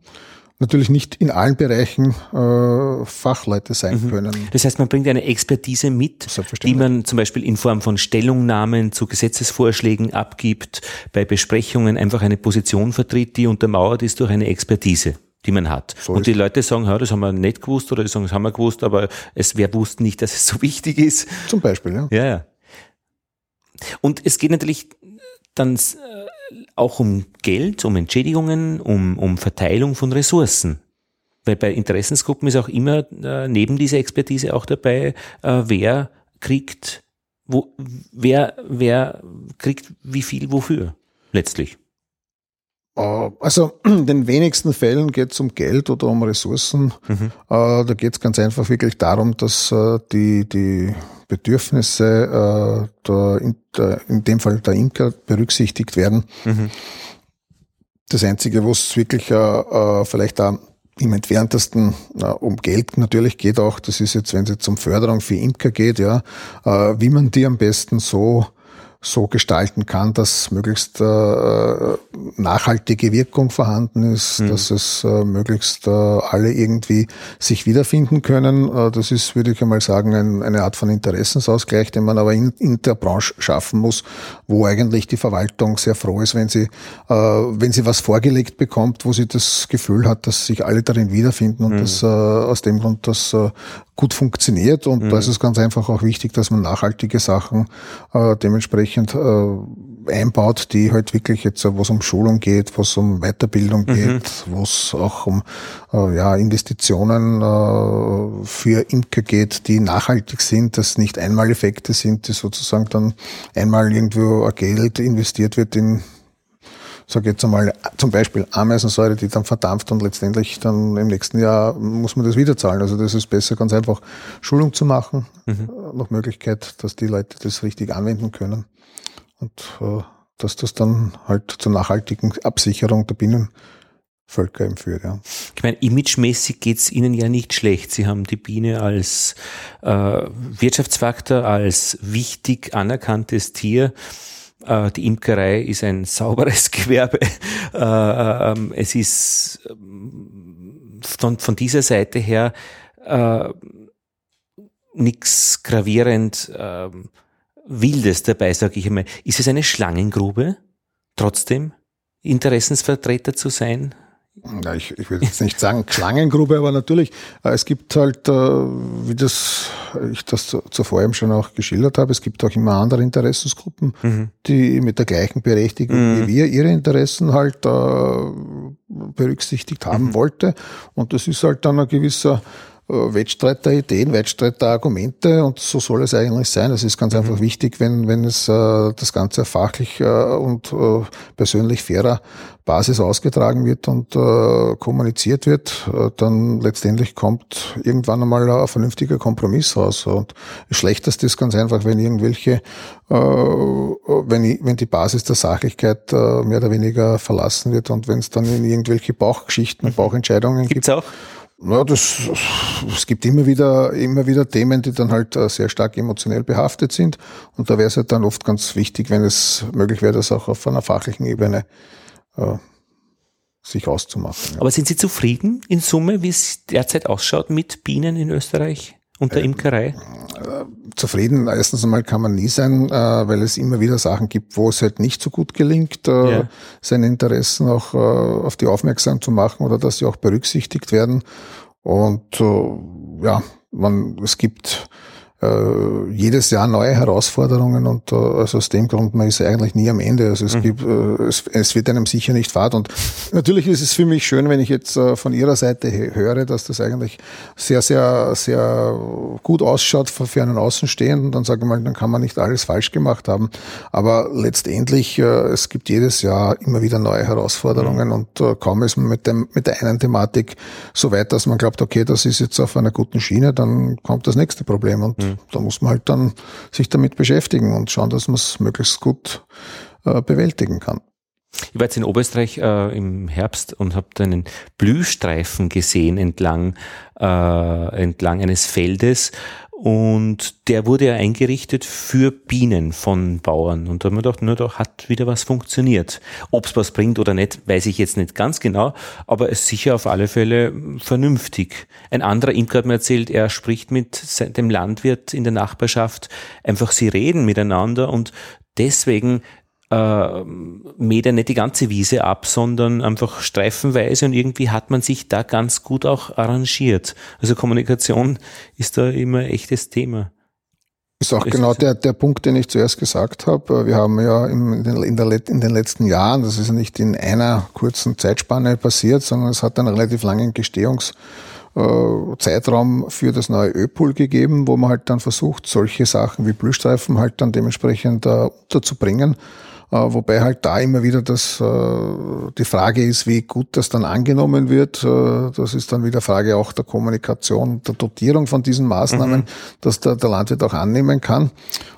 natürlich nicht in allen Bereichen äh, Fachleute sein mhm. können. Das heißt, man bringt eine Expertise mit, die man zum Beispiel in Form von Stellungnahmen zu Gesetzesvorschlägen abgibt, bei Besprechungen einfach eine Position vertritt, die untermauert ist durch eine Expertise die man hat. So und die Leute sagen, ja, das haben wir nicht gewusst oder die sagen, das haben wir gewusst, aber es, wer wusste nicht, dass es so wichtig ist. Zum Beispiel, ja. Ja, ja. Und es geht natürlich dann äh, auch um Geld, um Entschädigungen, um, um Verteilung von Ressourcen. weil bei Interessensgruppen ist auch immer äh, neben dieser Expertise auch dabei, äh, wer kriegt, wo, wer, wer kriegt wie viel wofür letztlich. Äh, also in den wenigsten Fällen geht es um Geld oder um Ressourcen. Mhm. Äh, da geht es ganz einfach wirklich darum, dass äh, die, die Bedürfnisse der, in, der, in dem Fall der Imker berücksichtigt werden. Mhm. Das Einzige, wo es wirklich vielleicht auch im entferntesten um Geld natürlich geht auch, das ist jetzt, wenn es jetzt um Förderung für Imker geht, ja, wie man die am besten so so gestalten kann, dass möglichst äh, nachhaltige Wirkung vorhanden ist, mhm. dass es äh, möglichst äh, alle irgendwie sich wiederfinden können. Äh, das ist, würde ich einmal sagen, ein, eine Art von Interessensausgleich, den man aber in, in, der Branche schaffen muss, wo eigentlich die Verwaltung sehr froh ist, wenn sie, äh, wenn sie was vorgelegt bekommt, wo sie das Gefühl hat, dass sich alle darin wiederfinden und mhm. dass äh, aus dem Grund das äh, gut funktioniert. Und mhm. da ist es ganz einfach auch wichtig, dass man nachhaltige Sachen äh, dementsprechend äh, einbaut, die halt wirklich jetzt, wo es um Schulung geht, wo es um Weiterbildung mhm. geht, wo es auch um äh, ja, Investitionen äh, für Imker geht, die nachhaltig sind, dass nicht Einmaleffekte sind, die sozusagen dann einmal irgendwo Geld investiert wird in sage jetzt einmal, zum Beispiel Ameisensäure, die dann verdampft und letztendlich dann im nächsten Jahr muss man das wieder zahlen. Also das ist besser, ganz einfach Schulung zu machen, mhm. Äh, noch Möglichkeit, dass die Leute das richtig anwenden können und äh, dass das dann halt zur nachhaltigen Absicherung der Bienenvölker eben führt. Ja. Ich meine, imagemäßig geht's Ihnen ja nicht schlecht. Sie haben die Biene als äh, Wirtschaftsfaktor, als wichtig anerkanntes Tier äh, die Imkerei ist ein sauberes Gewerbe. Äh, ähm, es ist ähm, von, von dieser Seite her äh, nichts gravierend äh, Wildes dabei, sage ich einmal. Ist es eine Schlangengrube, trotzdem Interessensvertreter zu sein? Ja, ich, ich würde jetzt nicht sagen Schlangengrube, aber natürlich, äh, es gibt halt, äh, wie das ich das zuvor eben schon auch geschildert habe, es gibt auch immer andere Interessensgruppen, mhm. die mit der gleichen Berechtigung mhm. wie wir ihre Interessen halt äh, berücksichtigt haben mhm. wollte. Und das ist halt dann ein gewisser äh, Wettstreit der Ideen, Wettstreit der Argumente und so soll es eigentlich sein. Es ist ganz mhm. einfach wichtig, wenn, wenn es äh, das Ganze fachlich äh, und äh, persönlich fairer Basis ausgetragen wird und äh, kommuniziert wird, äh, dann letztendlich kommt irgendwann einmal ein vernünftiger Kompromiss raus. Und das Schlechteste ist ganz einfach, wenn irgendwelche, äh, wenn, wenn die Basis der Sachlichkeit äh, mehr oder weniger verlassen wird und wenn es dann in irgendwelche Bauchgeschichten, mhm. Bauchentscheidungen Gibt's gibt. Auch? Ja, das, es gibt immer wieder, immer wieder Themen, die dann halt äh, sehr stark emotionell behaftet sind. Und da wäre es halt dann oft ganz wichtig, wenn es möglich wäre, das auch auf einer fachlichen Ebene äh, sich auszumachen. Ja. Aber sind Sie zufrieden in Summe, wie es derzeit ausschaut mit Bienen in Österreich und der äh, Imkerei? Zufrieden, erstens einmal kann man nie sein, äh, weil es immer wieder Sachen gibt, wo es halt nicht so gut gelingt, äh, ja. seine Interessen auch äh, auf die aufmerksam zu machen oder dass sie auch berücksichtigt werden. Und ja, man, es gibt äh, jedes Jahr neue Herausforderungen und äh, also aus dem Grund, man ist eigentlich nie am Ende. Also es mhm. gibt, äh, es, es wird einem sicher nicht fad. Und natürlich ist es für mich schön, wenn ich jetzt äh, von Ihrer Seite höre, dass das eigentlich sehr, sehr, sehr gut ausschaut für, für einen Außenstehenden. Dann sage ich mal, dann kann man nicht alles falsch gemacht haben. Aber letztendlich, äh, es gibt jedes Jahr immer wieder neue Herausforderungen mhm. und äh, kaum ist man mit dem, mit der einen Thematik so weit, dass man glaubt, okay, das ist jetzt auf einer guten Schiene, dann kommt das nächste Problem. Und mhm. Da muss man halt dann sich damit beschäftigen und schauen, dass man es möglichst gut äh, bewältigen kann. Ich war jetzt in Oberösterreich äh, im Herbst und habe einen Blühstreifen gesehen entlang, äh, entlang eines Feldes und der wurde ja eingerichtet für Bienen von Bauern. Und da haben wir gedacht, nur da hat wieder was funktioniert. Ob es was bringt oder nicht, weiß ich jetzt nicht ganz genau, aber es ist sicher auf alle Fälle vernünftig. Ein anderer Imker hat mir erzählt, er spricht mit dem Landwirt in der Nachbarschaft, einfach sie reden miteinander und deswegen äh, mäht er nicht die ganze Wiese ab, sondern einfach streifenweise und irgendwie hat man sich da ganz gut auch arrangiert. Also Kommunikation ist da immer echtes Thema. Ist auch ist genau der, der Punkt, den ich zuerst gesagt habe. Wir haben ja in den, in, der, in den letzten Jahren, das ist ja nicht in einer kurzen Zeitspanne passiert, sondern es hat einen relativ langen Gestehungszeitraum für das neue Öpool gegeben, wo man halt dann versucht, solche Sachen wie Blühstreifen halt dann dementsprechend uh, unterzubringen. Äh, wobei halt da immer wieder das, äh, die Frage ist, wie gut das dann angenommen wird. Äh, das ist dann wieder Frage auch der Kommunikation, der Dotierung von diesen Maßnahmen, mhm. dass der, der Landwirt auch annehmen kann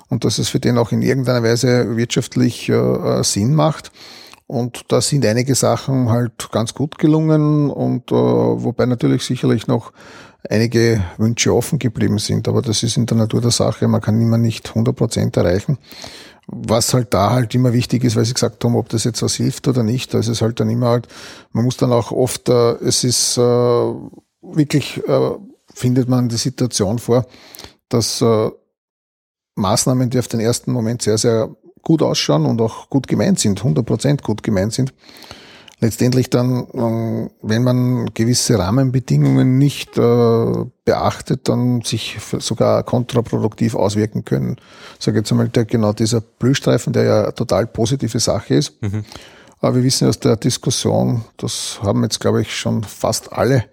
und dass es für den auch in irgendeiner Weise wirtschaftlich Sinn macht. Und da sind einige Sachen halt ganz gut gelungen und äh, wobei natürlich sicherlich noch einige Wünsche offen geblieben sind. Aber das ist in der Natur der Sache. Man kann immer nicht 100 Prozent erreichen. Was halt da halt immer wichtig ist, weil Sie gesagt haben, ob das jetzt was hilft oder nicht, ist es halt dann immer halt, man muss dann auch oft, äh, es ist äh, wirklich, äh, findet man die Situation vor, dass äh, Maßnahmen, die auf den ersten Moment sehr, sehr gut ausschauen und auch gut gemeint sind, 100% gut gemeint sind, letztendlich dann, ähm, wenn man gewisse Rahmenbedingungen nicht äh, beachtet, dann sich sogar kontraproduktiv auswirken können. Ich sage jetzt einmal, der, genau dieser Blühstreifen, der ja total positive Sache ist. Mhm. Aber wir wissen aus der Diskussion, das haben jetzt, glaube ich, schon fast alle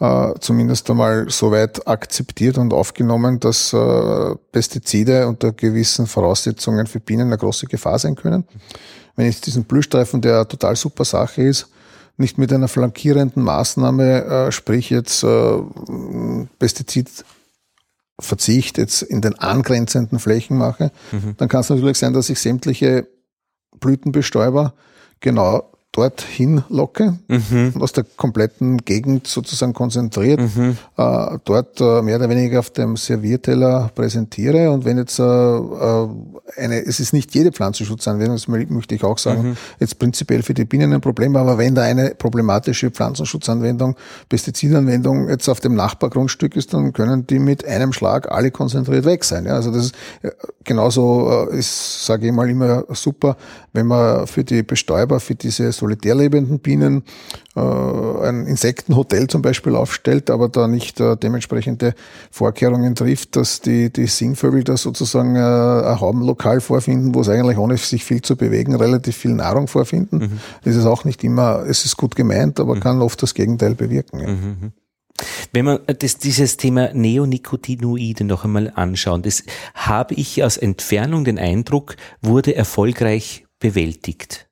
äh, zumindest einmal soweit akzeptiert und aufgenommen, dass äh, Pestizide unter gewissen Voraussetzungen für Bienen eine große Gefahr sein können. Wenn ich diesen Blühstreifen, der total super Sache ist, nicht mit einer flankierenden Maßnahme, äh, sprich jetzt äh, Pestizidverzicht jetzt in den angrenzenden Flächen mache, mhm. dann kann es natürlich sein, dass ich sämtliche Blütenbestäuber genau dorthin locke mhm. und aus der kompletten Gegend sozusagen konzentriert, mhm. äh, dort äh, mehr oder weniger auf dem Servierteller präsentiere. Und wenn jetzt äh, äh eine, es ist nicht jede Pflanzenschutzanwendung, das möchte ich auch sagen, mhm. jetzt prinzipiell für die Bienen ein Problem, aber wenn da eine problematische Pflanzenschutzanwendung, Pestizidanwendung jetzt auf dem Nachbargrundstück ist, dann können die mit einem Schlag alle konzentriert weg sein. Ja, also das ist äh, genauso äh, ist, sage ich mal, immer super, wenn man für die Bestäuber, für diese solitär lebenden Bienen äh, ein Insektenhotel zum Beispiel aufstellt, aber da nicht äh, dementsprechende Vorkehrungen trifft, dass die, die Singvögel da sozusagen äh, ein Haubenlokal vorfinden, wo es eigentlich ohne sich viel zu bewegen relativ viel Nahrung vorfinden. Mhm. Das ist auch nicht immer, es ist gut gemeint, aber mhm. kann oft das Gegenteil bewirken. Ja. Mhm. mhm. Wenn man das, dieses Thema Neonicotinoide noch einmal anschaut, das habe ich aus Entfernung den Eindruck, wurde erfolgreich bewältigt.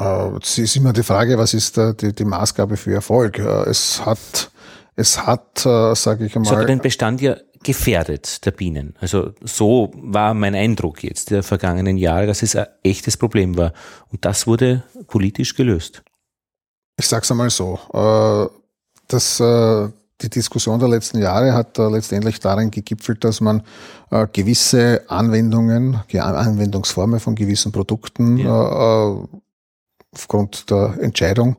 Äh, es ist immer die Frage, was ist die, die Maßgabe für Erfolg? Äh, es hat, es hat, äh, sage ich einmal. Es hat den Bestand ja gefährdet der Bienen. Also so war mein Eindruck jetzt der vergangenen Jahre, dass es ein echtes Problem war. Und das wurde politisch gelöst. Ich sag's einmal so. Das, die Diskussion der letzten Jahre hat letztendlich darin gegipfelt, dass man gewisse Anwendungen, Anwendungsformen von gewissen Produkten ja aufgrund der Entscheidung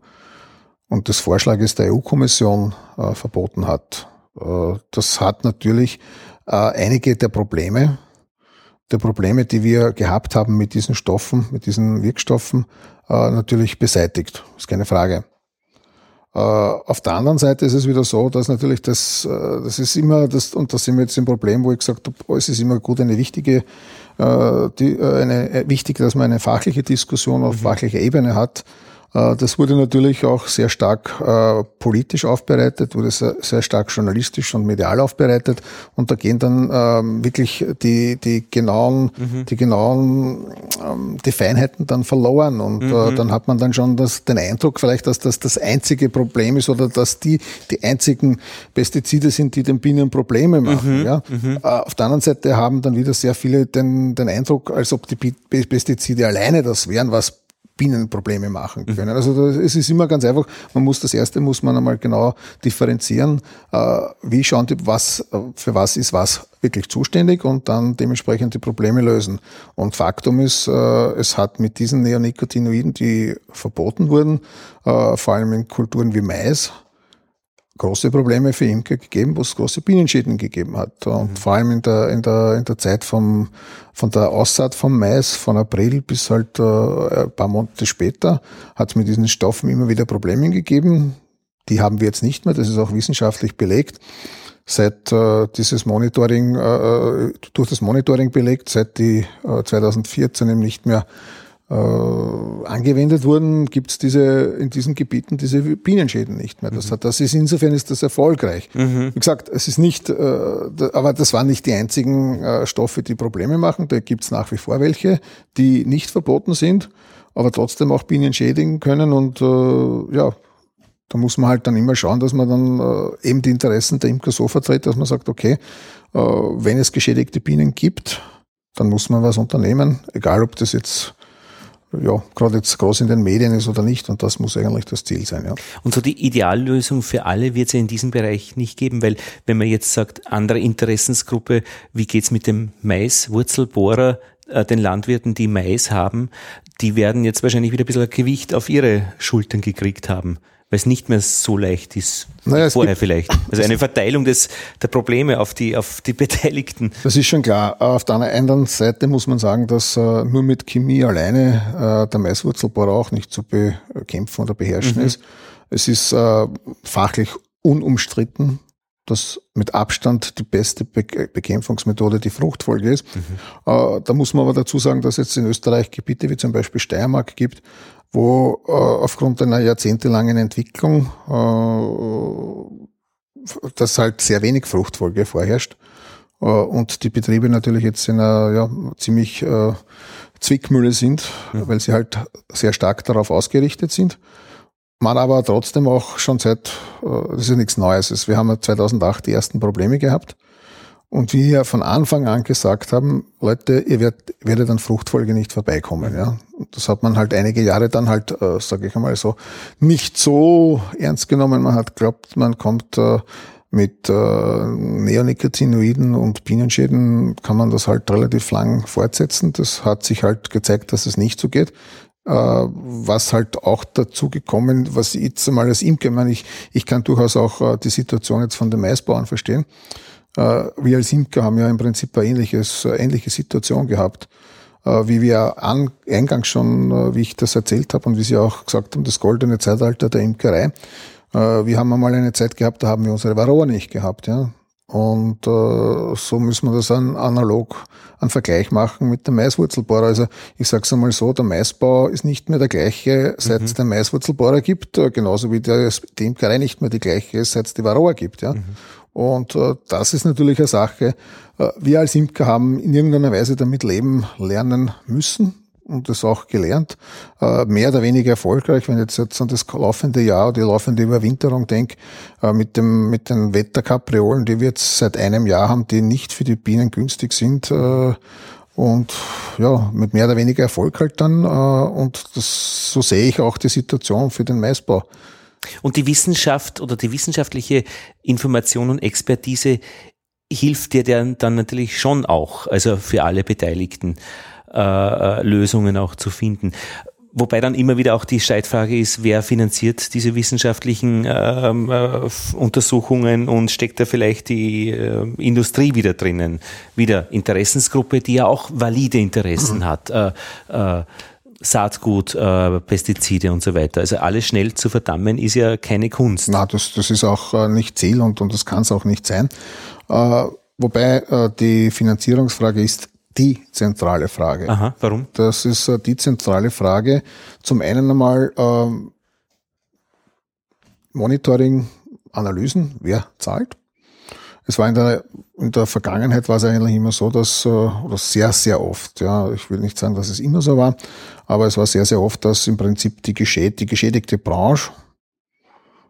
und des Vorschlages der EU-Kommission äh, verboten hat. Äh, das hat natürlich äh, einige der Probleme, der Probleme, die wir gehabt haben mit diesen Stoffen, mit diesen Wirkstoffen, äh, natürlich beseitigt. ist keine Frage. Äh, auf der anderen Seite ist es wieder so, dass natürlich das, äh, das ist immer das, und das sind wir jetzt im Problem, wo ich gesagt habe, oh, es ist immer gut, eine wichtige die, äh, eine, äh, wichtig, dass man eine fachliche Diskussion auf mhm. fachlicher Ebene hat. Das wurde natürlich auch sehr stark äh, politisch aufbereitet, wurde sehr, stark journalistisch und medial aufbereitet und da gehen dann ähm, wirklich die, die genauen, mhm. die genauen, ähm, die Feinheiten dann verloren und mhm. äh, dann hat man dann schon das, den Eindruck vielleicht, dass das das einzige Problem ist oder dass die die einzigen Pestizide sind, die den Bienen Probleme machen. Mhm. Ja? Mhm. Äh, auf der anderen Seite haben dann wieder sehr viele den, den Eindruck, als ob die Pestizide alleine das wären, was Bienenprobleme machen mhm. können. Also es ist immer ganz einfach, man muss das erste muss man einmal genau differenzieren, äh, wie schauen die, was, für was ist was wirklich zuständig und dann dementsprechend die Probleme lösen. Und Faktum ist, äh, es hat mit diesen Neonicotinoiden, die verboten wurden, äh, vor allem in Kulturen wie Mais, große Probleme für Imker gegeben, wo es große Bienenschäden gegeben hat. Und mhm. vor allem in der, in der, in der Zeit vom, von der Aussaat vom Mais, von April bis halt äh, ein paar Monate später, hat es mit diesen Stoffen immer wieder Probleme gegeben. Die haben wir jetzt nicht mehr, das ist auch wissenschaftlich belegt. seit äh, dieses Monitoring, äh, durch das Monitoring belegt, seit die äh, 2014 eben nicht mehr äh, angewendet wurden, gibt es diese in diesen Gebieten diese Bienenschäden nicht mehr. Das, mhm. hat, das ist insofern ist das erfolgreich. Mhm. Wie gesagt, es ist nicht, äh, aber das waren nicht die einzigen äh, Stoffe, die Probleme machen. Da gibt es nach wie vor welche, die nicht verboten sind, aber trotzdem auch Bienen schädigen können und äh, ja, da muss man halt dann immer schauen, dass man dann äh, eben die Interessen der Imker so vertritt, dass man sagt, okay, äh, wenn es geschädigte Bienen gibt, dann muss man was unternehmen, egal ob das jetzt ja, gerade jetzt groß in den Medien ist oder nicht. Und das muss eigentlich das Ziel sein. Ja. Und so die Ideallösung für alle wird es ja in diesem Bereich nicht geben, weil wenn man jetzt sagt, andere Interessensgruppe, wie geht's mit dem Maiswurzelbohrer, äh, den Landwirten, die Mais haben, die werden jetzt wahrscheinlich wieder ein bisschen Gewicht auf ihre Schultern gekriegt haben weil es nicht mehr so leicht ist naja, vorher vielleicht. Also eine Verteilung des, der Probleme auf die, auf die Beteiligten. Das ist schon klar. Auf der anderen Seite muss man sagen, dass äh, nur mit Chemie alleine äh, der Maiswurzelbohrer auch nicht zu bekämpfen oder beherrschen mhm. ist. Es ist äh, fachlich unumstritten, dass mit Abstand die beste Be Bekämpfungsmethode die Fruchtfolge ist. Mhm. Äh, da muss man aber dazu sagen, dass es in Österreich Gebiete wie zum Beispiel Steiermark gibt, wo äh, aufgrund einer jahrzehntelangen Entwicklung äh, dass halt sehr wenig Fruchtfolge vorherrscht äh, und die Betriebe natürlich jetzt in einer ja, ziemlich äh, Zwickmühle sind, mhm. weil sie halt sehr stark darauf ausgerichtet sind. Man aber trotzdem auch schon seit, äh, das ist ja nichts Neues, wir haben 2008 die ersten Probleme gehabt und wie wir von Anfang an gesagt haben, Leute, ihr werdet, werdet an Fruchtfolge nicht vorbeikommen. Ja. Das hat man halt einige Jahre dann halt, äh, sage ich einmal so, nicht so ernst genommen. Man hat glaubt, man kommt äh, mit äh, Neonicotinoiden und Bienenschäden, kann man das halt relativ lang fortsetzen. Das hat sich halt gezeigt, dass es nicht so geht. Äh, was halt auch dazu gekommen, was ich jetzt einmal als Imker, ich ich, ich kann durchaus auch äh, die Situation jetzt von den Maisbauern verstehen wir als Imker haben ja im Prinzip eine ähnliches, eine ähnliche Situation gehabt. Äh, wie wir an, eingangs schon, äh, wie ich das erzählt habe und wie Sie auch gesagt haben, das goldene Zeitalter der Imkerei. Wir haben einmal eine Zeit gehabt, da haben wir unsere Varroa nicht gehabt. Ja. Und äh, so müssen wir das an, analog einen Vergleich machen mit dem Maiswurzelbohrer. Also ich sage es einmal so, der Maisbau ist nicht mehr der gleiche, seit es mhm. den Maiswurzelbohrer gibt, genauso wie der, die Imkerei nicht mehr die gleiche ist, seit es die Varroa gibt. Ja. Mhm. Und äh, das ist natürlich eine Sache. Äh, wir als Imker haben in irgendeiner Weise damit leben lernen müssen und das auch gelernt. Äh, mehr oder weniger erfolgreich, wenn ich jetzt an das laufende Jahr, die laufende Überwinterung denke, äh, mit dem, mit den Wetterkapriolen, die wir jetzt seit einem Jahr haben, die nicht für die Bienen günstig sind, äh, und ja, mit mehr oder weniger Erfolg halt dann. Und das, so sehe ich auch die Situation für den Maisbau. Und die Wissenschaft oder die wissenschaftliche Information und Expertise hilft dir dann natürlich schon auch, also für alle Beteiligten äh, äh, Lösungen auch zu finden. Wobei dann immer wieder auch die Streitfrage ist, wer finanziert diese wissenschaftlichen ähm, äh, Untersuchungen und steckt da vielleicht die äh, Industrie wieder drinnen? Wieder Interessensgruppe, die ja auch valide Interessen hat. Äh, äh, Saatgut, äh, Pestizide und so weiter. Also alles schnell zu verdammen ist ja keine Kunst. Na, das, das ist auch äh, nicht Ziel und, und das kann es auch nicht sein. Äh, wobei äh, die Finanzierungsfrage ist die zentrale Frage. Aha, warum? Das ist äh, die zentrale Frage. Zum einen einmal äh, Monitoring, Analysen, wer zahlt? Es war in der, in der Vergangenheit war es eigentlich immer so, dass, äh, oder sehr, sehr oft, ja, ich will nicht sagen, dass es immer so war, aber es war sehr, sehr oft, dass im Prinzip die, geschäd, die geschädigte Branche,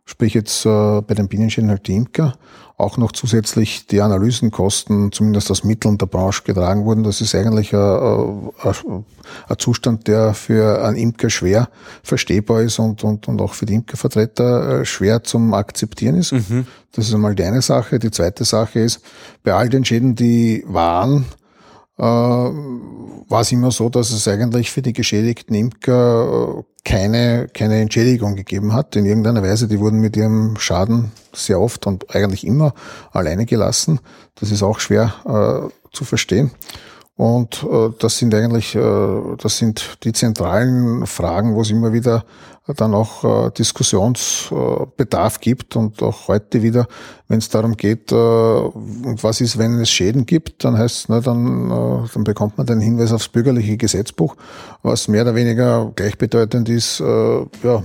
sprich jetzt äh, bei den Bienenschäden halt die Imker, auch noch zusätzlich die Analysenkosten, zumindest aus Mitteln der Branche getragen wurden. Das ist eigentlich ein, ein, ein Zustand, der für einen Imker schwer verstehbar ist und, und, und auch für die Imkervertreter äh, schwer zum Akzeptieren ist. Mhm. Das ist einmal die eine Sache. Die zweite Sache ist, bei all den Schäden, die waren, äh, war es immer so, dass es eigentlich für die geschädigten Imker äh, keine, keine Entschädigung gegeben hat in irgendeiner Weise. Die wurden mit ihrem Schaden sehr oft und eigentlich immer alleine gelassen. Das ist auch schwer äh, zu verstehen. Und äh, das sind eigentlich, äh, das sind die zentralen Fragen, wo es immer wieder dann auch äh, Diskussionsbedarf gibt und auch heute wieder, wenn es darum geht, äh, was ist, wenn es Schäden gibt, dann heißt es, ne, dann, äh, dann bekommt man den Hinweis aufs bürgerliche Gesetzbuch, was mehr oder weniger gleichbedeutend ist, äh, ja,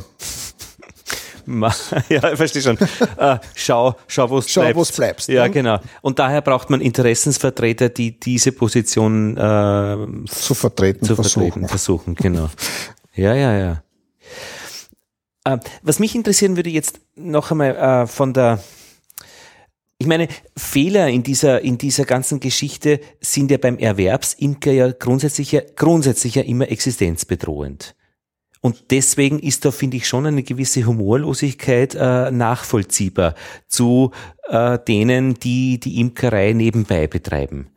ja, ich verstehe schon. Äh, schau, schau, wo du bleibst. bleibst. Ja, ne? genau. Und daher braucht man Interessensvertreter, die diese Position äh, zu vertreten zu versuchen. Vertreten, versuchen, genau. Ja, ja, ja. Äh, was mich interessieren würde jetzt noch einmal äh, von der ich meine, Fehler in dieser, in dieser ganzen Geschichte sind ja beim Erwerbsimker ja grundsätzlich ja, grundsätzlich ja immer existenzbedrohend. Und deswegen ist da, finde ich, schon eine gewisse Humorlosigkeit äh, nachvollziehbar zu äh, denen, die die Imkerei nebenbei betreiben.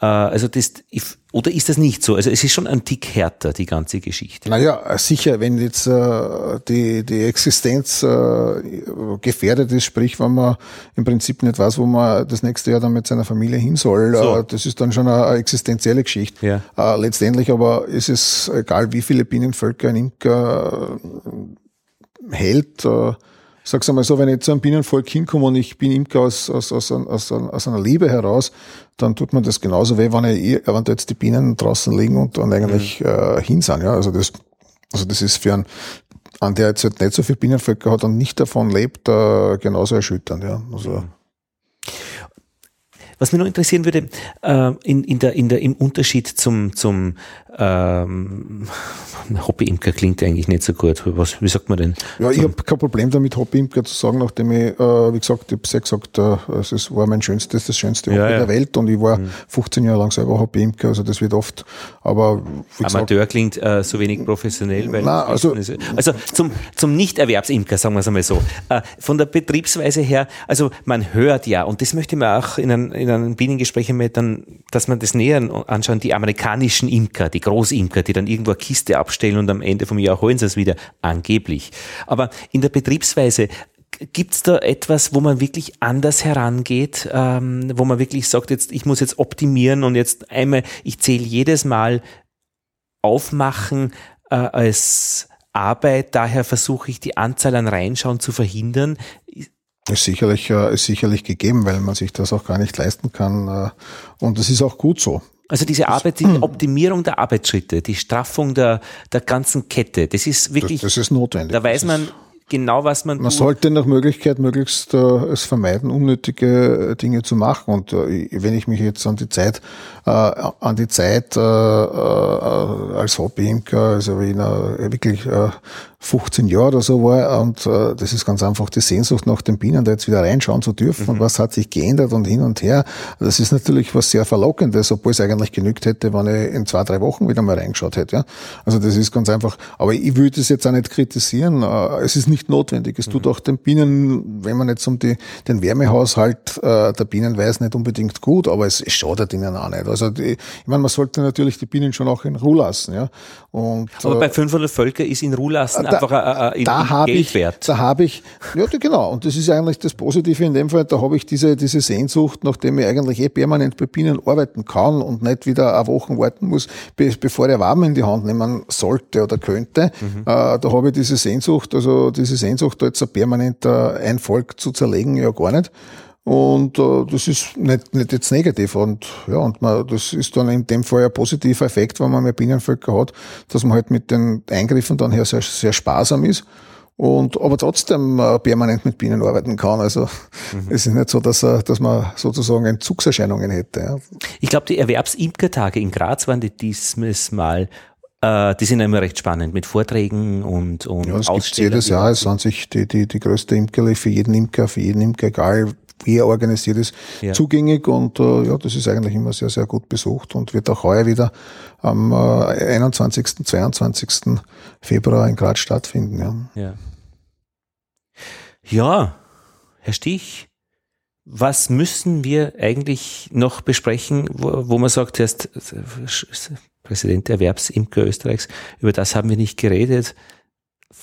Äh, also das, oder ist das nicht so? Also es ist schon ein Tick härter, die ganze Geschichte. Naja, sicher, wenn jetzt äh, die, die Existenz äh, gefährdet ist, sprich, wenn man im Prinzip nicht weiß, wo man das nächste Jahr dann mit seiner Familie hin soll, so. äh, das ist dann schon eine, eine existenzielle Geschichte. Ja. Äh, letztendlich aber ist es egal, wie viele Bienenvölker ein Imker äh, hält, äh, sag's einmal so, wenn ich zu einem Bienenvolk hinkomme und ich bin Imker aus, aus, aus, aus, aus einer Liebe heraus, dann tut man das genauso weh, wenn, ich, wenn da jetzt die Bienen draußen liegen und dann eigentlich mhm. äh, hin sind. Ja? Also das, also das ist für einen, an der jetzt halt nicht so viel Bienenvölker hat und nicht davon lebt, äh, genauso erschütternd. Ja? Also, mhm. Was mich noch interessieren würde, äh, in, in der, in der, im Unterschied zum, zum ähm, Hobbyimker klingt eigentlich nicht so gut. Was, wie sagt man denn? Ja, ich habe kein Problem damit, Hobbyimker zu sagen, nachdem ich, äh, wie gesagt, ich habe ja gesagt, äh, es war mein schönstes, das schönste Hobby ja, ja. der Welt und ich war mhm. 15 Jahre lang selber Hobbyimker, also das wird oft, aber wie Amateur gesagt, klingt äh, so wenig professionell, weil nein, also, also zum, zum Nicht-Erwerbsimker, sagen wir es einmal so. Äh, von der Betriebsweise her, also man hört ja, und das möchte man auch in einem, in einem Bienengespräch mit dann, dass man das näher anschauen, die amerikanischen Imker, die Großimker, die dann irgendwo eine Kiste abstellen und am Ende vom Jahr holen sie es wieder, angeblich. Aber in der Betriebsweise Gibt es da etwas, wo man wirklich anders herangeht, ähm, wo man wirklich sagt, jetzt ich muss jetzt optimieren und jetzt einmal, ich zähle jedes Mal aufmachen äh, als Arbeit, daher versuche ich die Anzahl an Reinschauen zu verhindern. Ist sicherlich, äh, ist sicherlich gegeben, weil man sich das auch gar nicht leisten kann. Äh, und das ist auch gut so. Also diese Arbeit, die Optimierung der Arbeitsschritte, die Straffung der, der ganzen Kette, das ist wirklich. Das, das ist notwendig. Da weiß man genau, was man. Man sollte nach Möglichkeit möglichst äh, es vermeiden, unnötige äh, Dinge zu machen. Und äh, wenn ich mich jetzt an die Zeit, äh, an die Zeit äh, äh, als Hobbyimker, also wie in einer wirklich äh, 15 Jahre oder so war. Und äh, das ist ganz einfach die Sehnsucht nach den Bienen, da jetzt wieder reinschauen zu dürfen mhm. und was hat sich geändert und hin und her. Das ist natürlich was sehr Verlockendes, obwohl es eigentlich genügt hätte, wenn ich in zwei, drei Wochen wieder mal reingeschaut hätte. Ja? Also das ist ganz einfach. Aber ich würde es jetzt auch nicht kritisieren. Äh, es ist nicht notwendig. Es mhm. tut auch den Bienen, wenn man jetzt um die, den Wärmehaushalt äh, der Bienen weiß, nicht unbedingt gut, aber es, es schadet ihnen auch nicht. Also die, ich meine, man sollte natürlich die Bienen schon auch in Ruhe lassen. Ja? Und, aber bei 500 Völker ist in Ruhe lassen da, einfach ein, ein, da habe ich, da habe ich, ja genau, und das ist eigentlich das Positive in dem Fall, da habe ich diese, diese Sehnsucht, nachdem ich eigentlich eh permanent bei Bienen arbeiten kann und nicht wieder eine Woche warten muss, bevor der Warm in die Hand nehmen sollte oder könnte, mhm. äh, da habe ich diese Sehnsucht, also diese Sehnsucht, da jetzt ein permanent ein Volk zu zerlegen, ja gar nicht. Und äh, das ist nicht, nicht jetzt negativ. Und ja, und man, das ist dann in dem Fall ein positiver Effekt, wenn man mehr Bienenvölker hat, dass man halt mit den Eingriffen dann her sehr, sehr sparsam ist. Und aber trotzdem äh, permanent mit Bienen arbeiten kann. Also mhm. es ist nicht so, dass, äh, dass man sozusagen Entzugserscheinungen hätte. Ja. Ich glaube, die Erwerbsimkertage in Graz waren die dieses Mal äh, die sind immer recht spannend mit Vorträgen und, und ja, es gibt jedes Jahr. Es sind sich die, die, die größte Imkerle für jeden Imker, für jeden Imker, egal wie er organisiert ist, ja. zugängig und äh, ja, das ist eigentlich immer sehr, sehr gut besucht und wird auch heuer wieder am äh, 21., 22. Februar in Graz stattfinden. Ja. ja. Ja, Herr Stich, was müssen wir eigentlich noch besprechen, wo, wo man sagt, erst Präsident der Erwerbsimker Österreichs, über das haben wir nicht geredet.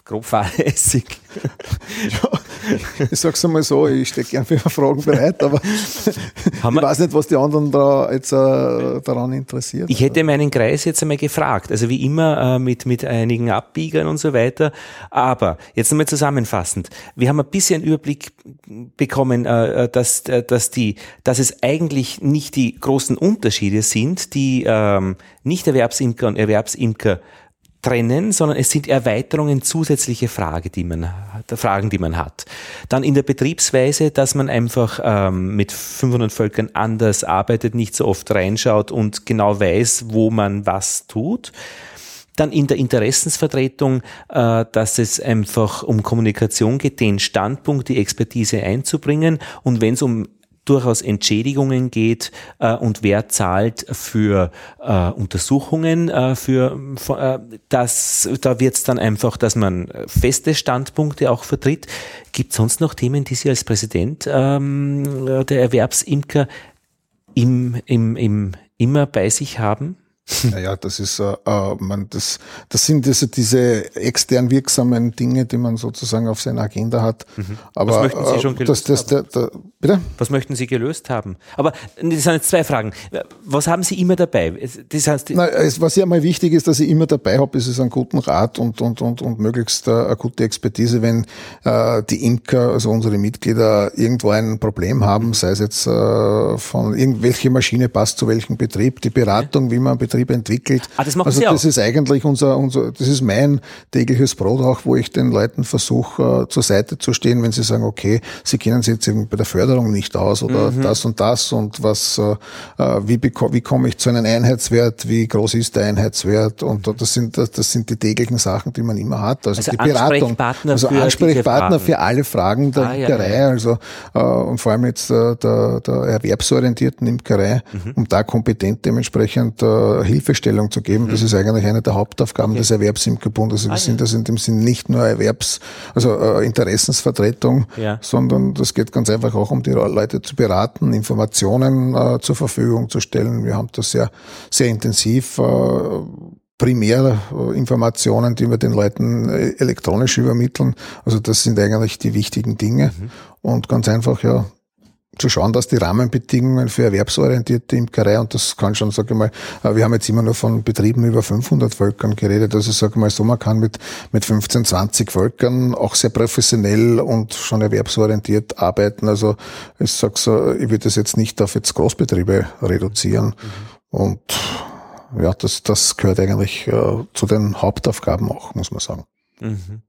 Grob fahrlässig. ja, ich sag's einmal so, ich stehe gern für Fragen bereit, aber ich weiß nicht, was die anderen da jetzt äh, daran interessiert. Ich hätte meinen Kreis jetzt einmal gefragt, also wie immer äh, mit, mit einigen Abbiegern und so weiter. Aber jetzt einmal zusammenfassend. Wir haben ein bisschen Überblick bekommen, äh, äh dass, äh, dass, die, dass es eigentlich nicht die großen Unterschiede sind, die ähm, Nicht-Erwerbsimker und Erwerbsimker trennen, sondern es sind Erweiterungen, zusätzliche Frage, die man, Fragen, die man hat. Dann in der Betriebsweise, dass man einfach ähm, mit 500 Völkern anders arbeitet, nicht so oft reinschaut und genau weiß, wo man was tut. Dann in der Interessensvertretung, äh, dass es einfach um Kommunikation geht, den Standpunkt, die Expertise einzubringen. Und wenn es um durchaus Entschädigungen geht äh, und wer zahlt für äh, Untersuchungen, äh, für äh, das, da wird es dann einfach, dass man feste Standpunkte auch vertritt. Gibt sonst noch Themen, die Sie als Präsident ähm, der Erwerbsimker im, im, im, immer bei sich haben? Naja, das ist, äh, äh, man, das, das sind diese, diese extern wirksamen Dinge, die man sozusagen auf seiner Agenda hat. Mhm. Aber Was möchten Sie schon äh, gelöst das, das, haben? Der, der, bitte? Was möchten Sie gelöst haben? Aber das sind jetzt zwei Fragen. Was haben Sie immer dabei? Das heißt, Na, was ja einmal wichtig ist, dass ich immer dabei habe, ist es einen guten Rat und, und, und, und möglichst äh, eine gute Expertise, wenn äh, die Imker, also unsere Mitglieder, irgendwo ein Problem haben, sei es jetzt äh, von irgendwelche Maschine passt zu welchem Betrieb, die Beratung, wie man Betrieb Betrieb entwickelt. Ah, das machen also Sie das auch. ist eigentlich unser, unser, das ist mein tägliches Brot auch, wo ich den Leuten versuche, äh, zur Seite zu stehen, wenn sie sagen, okay, sie kennen sich jetzt bei der Förderung nicht aus oder mhm. das und das und was, äh, äh wie, wie komme ich zu einem Einheitswert, wie groß ist der Einheitswert und das sind, das sind die täglichen Sachen, die man immer hat. Also, also die Beratung. Ansprechpartner also für Ansprechpartner für alle Fragen der ah, Imkerei, ja, ja. also äh, und vor allem jetzt äh, der, der erwerbsorientierten Imkerei, mhm. um da kompetent dementsprechend äh, Hilfestellung zu geben. Mhm. Das ist eigentlich eine der Hauptaufgaben okay. des Erwerbsimkerbundes. Also wir ah, sind das in dem Sinn nicht nur Erwerbs-, also äh, Interessensvertretung, ja. sondern das geht ganz einfach auch um die Leute zu beraten, Informationen äh, zur Verfügung zu stellen. Wir haben das sehr, sehr intensiv äh, primär äh, Informationen, die wir den Leuten äh, elektronisch übermitteln. Also das sind eigentlich die wichtigen Dinge. Mhm. Und ganz einfach, ja, zu schauen, dass die Rahmenbedingungen für erwerbsorientierte Imkerei, und das kann schon, sage ich mal, äh, wir haben jetzt immer nur von Betrieben über 500 Völkern geredet, also sage ich mal so, man kann mit, mit 15, 20 Völkern auch sehr professionell und schon erwerbsorientiert arbeiten. Also ich sage so, ich würde das jetzt nicht auf jetzt Großbetriebe reduzieren. Mhm. Und ja, das, das gehört eigentlich äh, zu den Hauptaufgaben auch, muss man sagen. Mhm.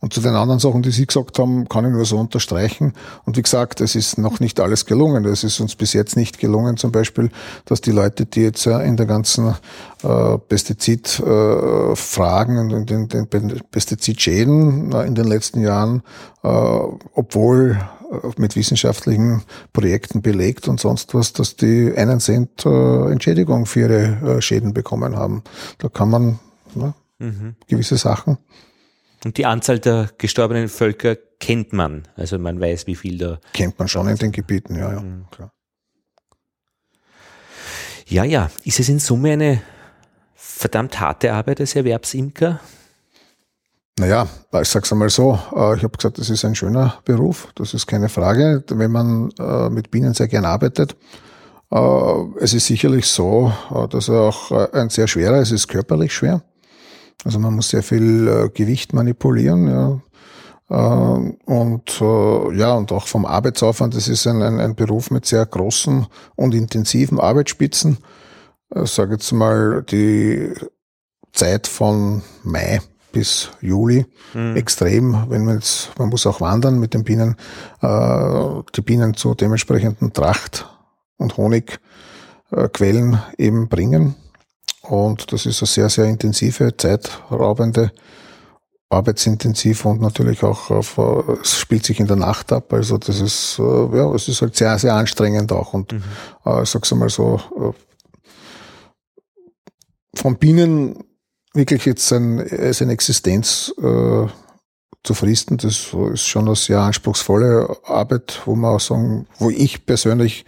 Und zu den anderen Sachen, die Sie gesagt haben, kann ich nur so unterstreichen. Und wie gesagt, es ist noch nicht alles gelungen. Es ist uns bis jetzt nicht gelungen, zum Beispiel, dass die Leute, die jetzt in der ganzen äh, Pestizidfragen äh, und in den, den Pestizidschäden äh, in den letzten Jahren, äh, obwohl äh, mit wissenschaftlichen Projekten belegt und sonst was, dass die einen Cent äh, Entschädigung für ihre Schäden bekommen haben. Da kann man ne, mhm. gewisse Sachen und die Anzahl der gestorbenen Völker kennt man. Also man weiß, wie viel da. Kennt man schon in den Gebieten, ja, ja, mhm. klar. Ja, ja. Ist es in Summe eine verdammt harte Arbeit als Erwerbsimker? Naja, ich sag's einmal so, äh, ich habe gesagt, das ist ein schöner Beruf, das ist keine Frage, wenn man äh, mit Bienen sehr gern arbeitet. Äh, es ist sicherlich so, dass er auch ein sehr schwerer, es ist körperlich schwer. Also man muss sehr viel äh, Gewicht manipulieren, ja. Äh, und äh, ja, und auch vom Arbeitsaufwand, das ist ein, ein, ein Beruf mit sehr großen und intensiven Arbeitsspitzen. Ich äh, sage jetzt mal die Zeit von Mai bis Juli mhm. extrem, wenn man jetzt, man muss auch wandern mit den Bienen, äh, die Bienen zu dementsprechenden Tracht- und Honigquellen eben bringen. Und das ist eine sehr, sehr intensive, zeitraubende, arbeitsintensiv und natürlich auch auf, es spielt sich in der Nacht ab. Also das ist, äh, ja, es ist halt sehr, sehr anstrengend auch. Und mhm. äh, ich sag's einmal so, äh, von Bienen wirklich jetzt ein, seine Existenz äh, zu fristen, das ist schon eine sehr anspruchsvolle Arbeit, wo man auch sagen, wo ich persönlich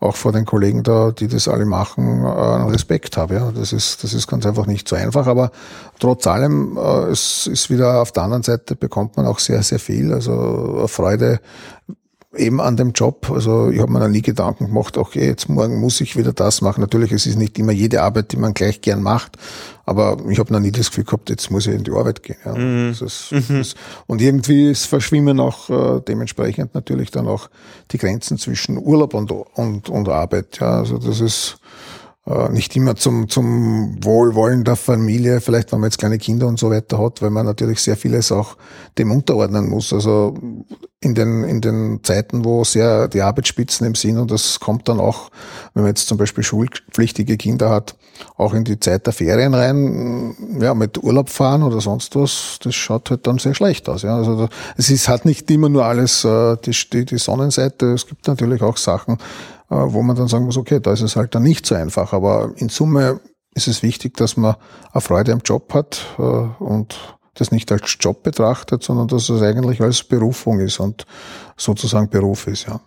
auch vor den Kollegen da, die das alle machen, äh, Respekt habe. Ja. Das ist, das ist ganz einfach nicht so einfach, aber trotz allem, äh, es ist wieder auf der anderen Seite bekommt man auch sehr, sehr viel. Also Freude eben an dem Job. Also ich habe mir noch nie Gedanken gemacht, okay, jetzt morgen muss ich wieder das machen. Natürlich, es ist nicht immer jede Arbeit, die man gleich gern macht, aber ich habe noch nie das Gefühl gehabt, jetzt muss ich in die Arbeit gehen. Ja. Mhm. Das ist, das mhm. und irgendwie ist verschwimmen auch äh, dementsprechend natürlich dann auch die Grenzen zwischen Urlaub und, und, und Arbeit. Ja, also das ist nicht immer zum, zum Wohlwollen der Familie, vielleicht wenn man jetzt kleine Kinder und so weiter hat, weil man natürlich sehr vieles auch dem unterordnen muss. Also in den, in den Zeiten, wo sehr die Arbeitsspitzen im Sinn und das kommt dann auch, wenn man jetzt zum Beispiel schulpflichtige Kinder hat, auch in die Zeit der Ferien rein, ja, mit Urlaub fahren oder sonst was, das schaut halt dann sehr schlecht aus. Ja. Also es ist halt nicht immer nur alles äh, die, die Sonnenseite, es gibt natürlich auch Sachen, äh, wo man dann sagen muss, okay, da ist es halt dann nicht so einfach. Aber in Summe ist es wichtig, dass man eine Freude am Job hat äh, und das nicht als Job betrachtet, sondern dass es eigentlich als Berufung ist und sozusagen Beruf ist, ja.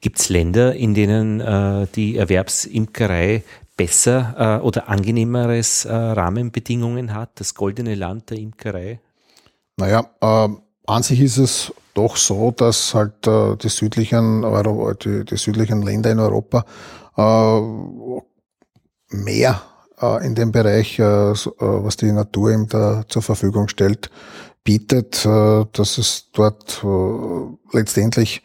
Gibt es Länder, in denen äh, die Erwerbsimkerei besser äh, oder angenehmeres äh, Rahmenbedingungen hat, das goldene Land der Imkerei? Naja, äh, an sich ist es doch so, dass halt äh, die, südlichen, Euro, die, die südlichen Länder in Europa äh, mehr äh, in dem Bereich, äh, äh, was die Natur ihm da zur Verfügung stellt, bietet, äh, dass es dort letztendlich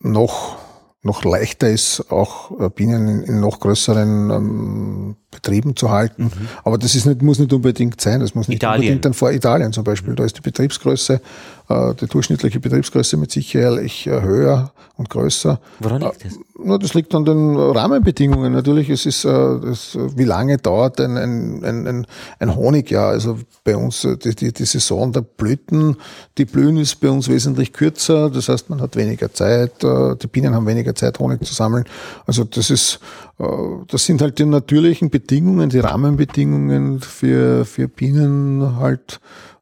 noch noch leichter ist, auch Bienen in, in noch größeren ähm, Betrieben zu halten. Mhm. Aber das ist nicht, muss nicht unbedingt sein. Das muss nicht Italien. unbedingt dann vor Italien zum Beispiel. Mhm. Da ist die Betriebsgröße, die durchschnittliche Betriebsgröße mit sicherlich äh, höher und größer. Woran liegt das? Nur das liegt an den Rahmenbedingungen. Natürlich, es ist, äh, das, wie lange dauert ein, ein, ein, ein Honigjahr? Also bei uns äh, die, die, die Saison der Blüten, die blühen ist bei uns wesentlich kürzer. Das heißt, man hat weniger Zeit. Äh, die Bienen haben weniger Zeit, Honig zu sammeln. Also das ist, äh, das sind halt die natürlichen Bedingungen, die Rahmenbedingungen für, für Bienen halt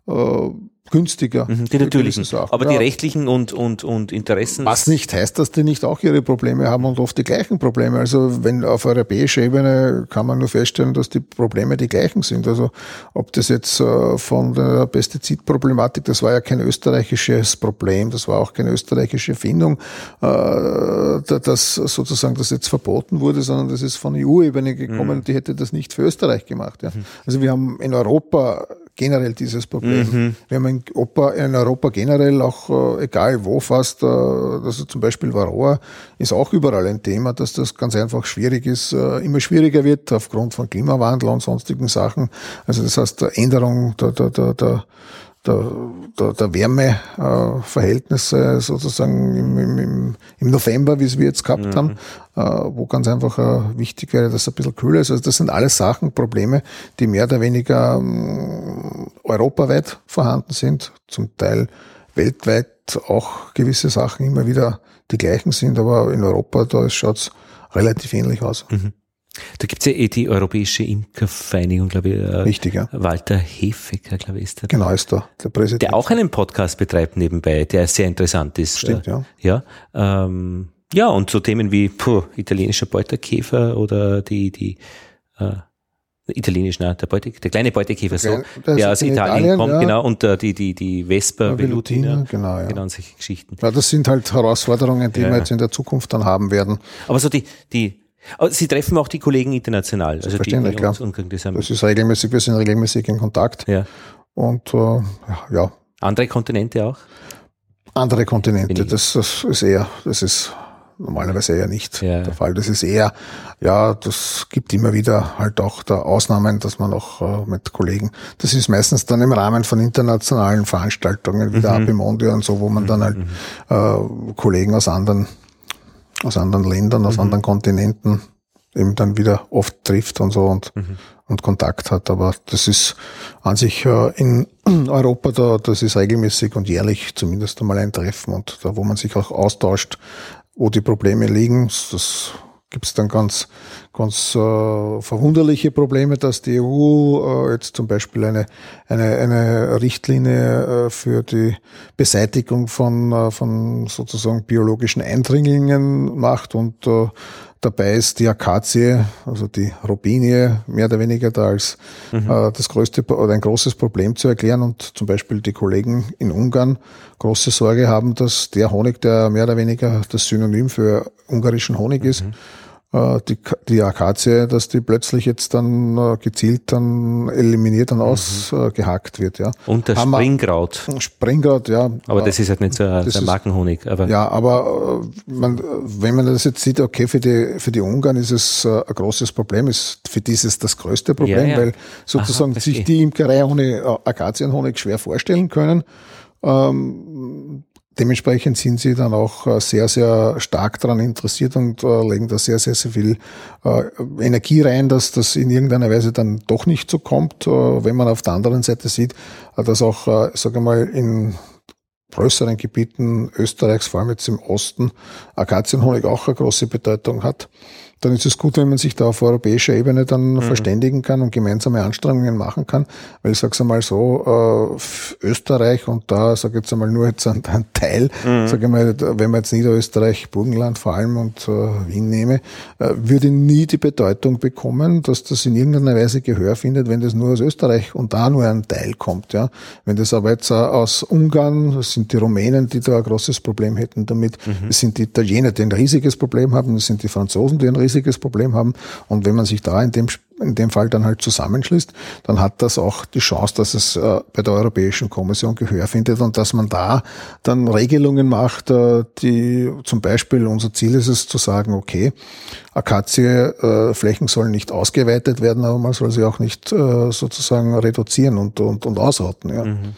äh, günstiger. Mhm, die natürlichen. Aber ja. die rechtlichen und, und, und Interessen. Was nicht heißt, dass die nicht auch ihre Probleme haben und oft die gleichen Probleme. Also wenn auf europäischer Ebene kann man nur feststellen, dass die Probleme die gleichen sind. Also ob das jetzt äh, von der Pestizidproblematik, das war ja kein österreichisches Problem, das war auch keine österreichische Erfindung, äh, dass sozusagen das jetzt verboten wurde, sondern das ist von EU-Ebene gekommen, mhm. die hätte das nicht für Österreich gemacht. Ja. Mhm. Also wir haben in Europa generell dieses Problem. Mhm. Wir haben in, Opa, in Europa generell auch, äh, egal wo fast, äh, also zum Beispiel Varroa ist auch überall ein Thema, dass das ganz einfach schwierig ist, äh, immer schwieriger wird aufgrund von Klimawandel und sonstigen Sachen. Also das heißt, der Änderung der, der, der, der der, der, der Wärmeverhältnisse sozusagen im, im, im November, wie es wir jetzt gehabt mhm. haben, äh, wo ganz einfach äh, wichtig wäre, dass es ein bisschen kühler ist. Also das sind alles Sachen, Probleme, die mehr oder weniger ähm, europaweit vorhanden sind, zum Teil weltweit auch gewisse Sachen immer wieder die gleichen sind, aber in Europa, da schaut es relativ ähnlich aus. Mhm. Da gibt's ja eh die Europäische Imkervereinigung, glaube ich. Äh, Richtig, ja. Walter Hefecker, glaube ich, ist der. Genau, ist da, der Präsident. Der auch einen Podcast betreibt nebenbei, der sehr interessant ist. Stimmt, ja. Ja, ähm, ja und so Themen wie puh, italienischer Beuterkäfer oder die, die äh, italienisch, ne, der, Beute, der kleine Beutekäfer, so, der, der aus Italien, Italien, kommt, ja. genau, und uh, die, die, die Vespa Velutina, genau, ja. genau, und solche Geschichten. Ja, das sind halt Herausforderungen, die ja. wir jetzt in der Zukunft dann haben werden. Aber so die, die, aber Sie treffen auch die Kollegen international. Also Verständlich, klar. Das ist regelmäßig, wir sind regelmäßig in Kontakt. Ja. Und äh, ja. Andere Kontinente auch? Andere Kontinente, das, das ist eher, das ist normalerweise eher nicht ja. der Fall. Das ist eher, ja, das gibt immer wieder halt auch da Ausnahmen, dass man auch äh, mit Kollegen, das ist meistens dann im Rahmen von internationalen Veranstaltungen wie der mhm. Apimondia und so, wo man dann halt mhm. äh, Kollegen aus anderen aus anderen Ländern, aus mhm. anderen Kontinenten eben dann wieder oft trifft und so und, mhm. und Kontakt hat. Aber das ist an sich äh, in Europa da, das ist regelmäßig und jährlich zumindest einmal ein Treffen und da, wo man sich auch austauscht, wo die Probleme liegen. Das gibt es dann ganz, ganz äh, verwunderliche Probleme, dass die EU äh, jetzt zum Beispiel eine, eine, eine Richtlinie äh, für die Beseitigung von, äh, von sozusagen biologischen Eindringlingen macht und äh, Dabei ist die Akazie, also die Robinie, mehr oder weniger da als mhm. äh, das größte oder ein großes Problem zu erklären und zum Beispiel die Kollegen in Ungarn große Sorge haben, dass der Honig, der mehr oder weniger das Synonym für ungarischen Honig ist, mhm äh, die, die Akazie, dass die plötzlich jetzt dann äh, gezielt dann eliminiert und mhm. ausgehackt wird. Ja. Und das Springkraut. Springkraut, ja. Aber das ist halt nicht so der Markenhonig. Aber ja, aber äh, man, wenn man das jetzt sieht, okay, für die, für die Ungarn ist es ein großes Problem, ist für dieses das größte Problem, ja, ja. weil sozusagen Aha, sich die Imkerei ohne Akazienhonig schwer vorstellen können. Ähm, dementsprechend sind sie dann auch äh, sehr, sehr stark daran interessiert und äh, legen da sehr, sehr, sehr viel äh, Energie rein, dass das in irgendeiner Weise dann doch nicht so kommt. Wenn man auf der anderen Seite sieht, dass auch, sage mal, in größeren Gebieten Österreichs, vor allem jetzt im Osten, Akazienhonig auch eine große Bedeutung hat dann ist es gut, wenn man sich da auf europäischer Ebene dann mhm. verständigen kann und gemeinsame Anstrengungen machen kann. Weil ich sage einmal so, äh, Österreich und da sage ich jetzt einmal nur jetzt ein, ein Teil, mhm. sage ich mal, wenn man jetzt Niederösterreich, Burgenland vor allem und äh, Wien nehme, äh, würde nie die Bedeutung bekommen, dass das in irgendeiner Weise Gehör findet, wenn das nur aus Österreich und da nur ein Teil kommt. Ja, Wenn das aber jetzt äh, aus Ungarn, das sind die Rumänen, die da ein großes Problem hätten damit, mhm. das sind die Italiener, die ein riesiges Problem haben, das sind die Franzosen, die ein riesiges riesiges Problem haben. Und wenn man sich da in dem, in dem Fall dann halt zusammenschließt, dann hat das auch die Chance, dass es äh, bei der Europäischen Kommission Gehör findet und dass man da dann Regelungen macht, äh, die zum Beispiel unser Ziel ist es zu sagen, okay, Akazie-Flächen sollen nicht ausgeweitet werden, aber man soll sie auch nicht äh, sozusagen reduzieren und, und, und ausrotten. Ja. Mhm.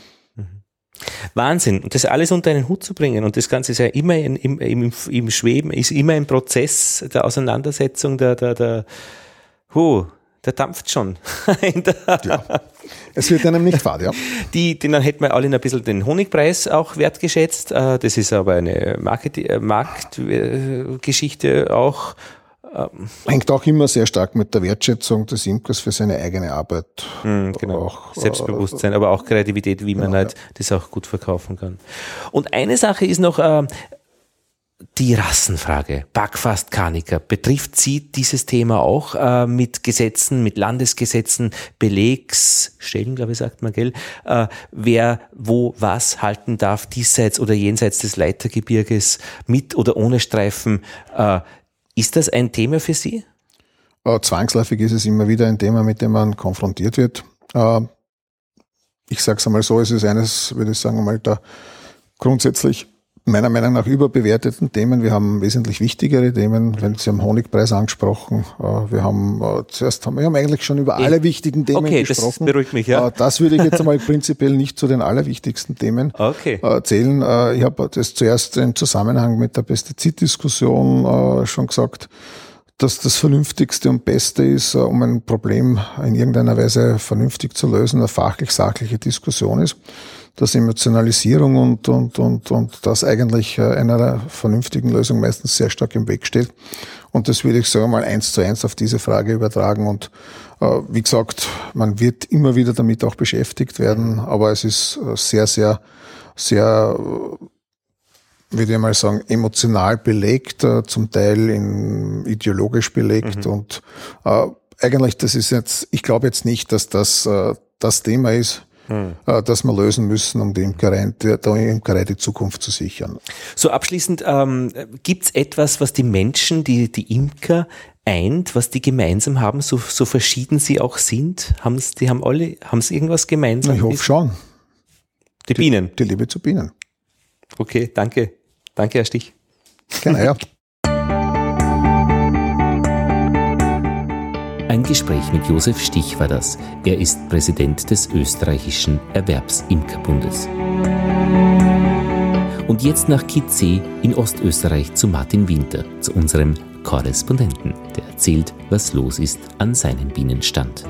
Wahnsinn. Und das alles unter einen Hut zu bringen und das Ganze ist ja immer in, im, im, im Schweben, ist immer ein Prozess der Auseinandersetzung, der, der, der, huh, der dampft schon. ja. Es wird einem nicht fad, ja. Die, die, dann hätten wir alle ein bisschen den Honigpreis auch wertgeschätzt. Äh, das ist aber eine Market, äh, Marktgeschichte auch. Ähm, Hängt auch immer sehr stark mit der Wertschätzung des Imkers für seine eigene Arbeit. Mhm, genau. Auch, Selbstbewusstsein, äh, aber auch Kreativität, wie man genau, halt ja. das auch gut verkaufen kann. Und eine Sache ist noch, äh, die Rassenfrage, Backfast Karniker, betrifft Sie dieses Thema auch äh, mit Gesetzen, mit Landesgesetzen, Belegsstellen, glaube ich, sagt man, gell? Äh, wer wo was halten darf, diesseits oder jenseits des Leitergebirges, mit oder ohne Streifen. Äh, ist das ein Thema für Sie? Äh, zwangsläufig ist es immer wieder ein Thema, mit dem man konfrontiert wird. Äh, ich sage es einmal so, es ist eines, würde ich sagen, mal der grundsätzlich meiner Meinung nach überbewerteten Themen. Wir haben wesentlich wichtigere Themen. Wenn Sie haben Honigpreis angesprochen. Äh, wir haben äh, zuerst haben wir haben eigentlich schon über alle wichtigen Themen okay, gesprochen. Das beruhigt mich, ja. Äh, das würde ich jetzt einmal prinzipiell nicht zu den allerwichtigsten Themen okay. zählen. Ich habe das zuerst im Zusammenhang mit der Pestiziddiskussion schon gesagt dass das Vernünftigste und Beste ist, um ein Problem in irgendeiner Weise vernünftig zu lösen, eine fachlich-sachliche Diskussion ist dass Emotionalisierung und, und, und, und das eigentlich äh, einer vernünftigen Lösung meistens sehr stark im Weg steht. Und das würde ich sagen mal eins zu eins auf diese Frage übertragen. Und äh, wie gesagt, man wird immer wieder damit auch beschäftigt werden, aber es ist äh, sehr, sehr, sehr, äh, würde ich mal sagen, emotional belegt, zum Teil in, ideologisch belegt. Mhm. Und äh, eigentlich, das ist jetzt, ich glaube jetzt nicht, dass das äh, das Thema ist, hm. das wir lösen müssen, um die Imkerei, der Imkerei die Zukunft zu sichern. So abschließend, ähm, gibt es etwas, was die Menschen, die, die Imker eint, was die gemeinsam haben, so, so verschieden sie auch sind? Haben's, die haben alle, haben sie irgendwas gemeinsam? Ich hoffe schon. Die, die Bienen? Die Liebe zu Bienen. Okay, danke. Danke, Herr Stich. Genau, ja. Ein Gespräch mit Josef Stich war das. Er ist Präsident des österreichischen Erwerbsimkerbundes. Und jetzt nach Kitzee in Ostösterreich zu Martin Winter, zu unserem Korrespondenten, der erzählt, was los ist an seinem Bienenstand.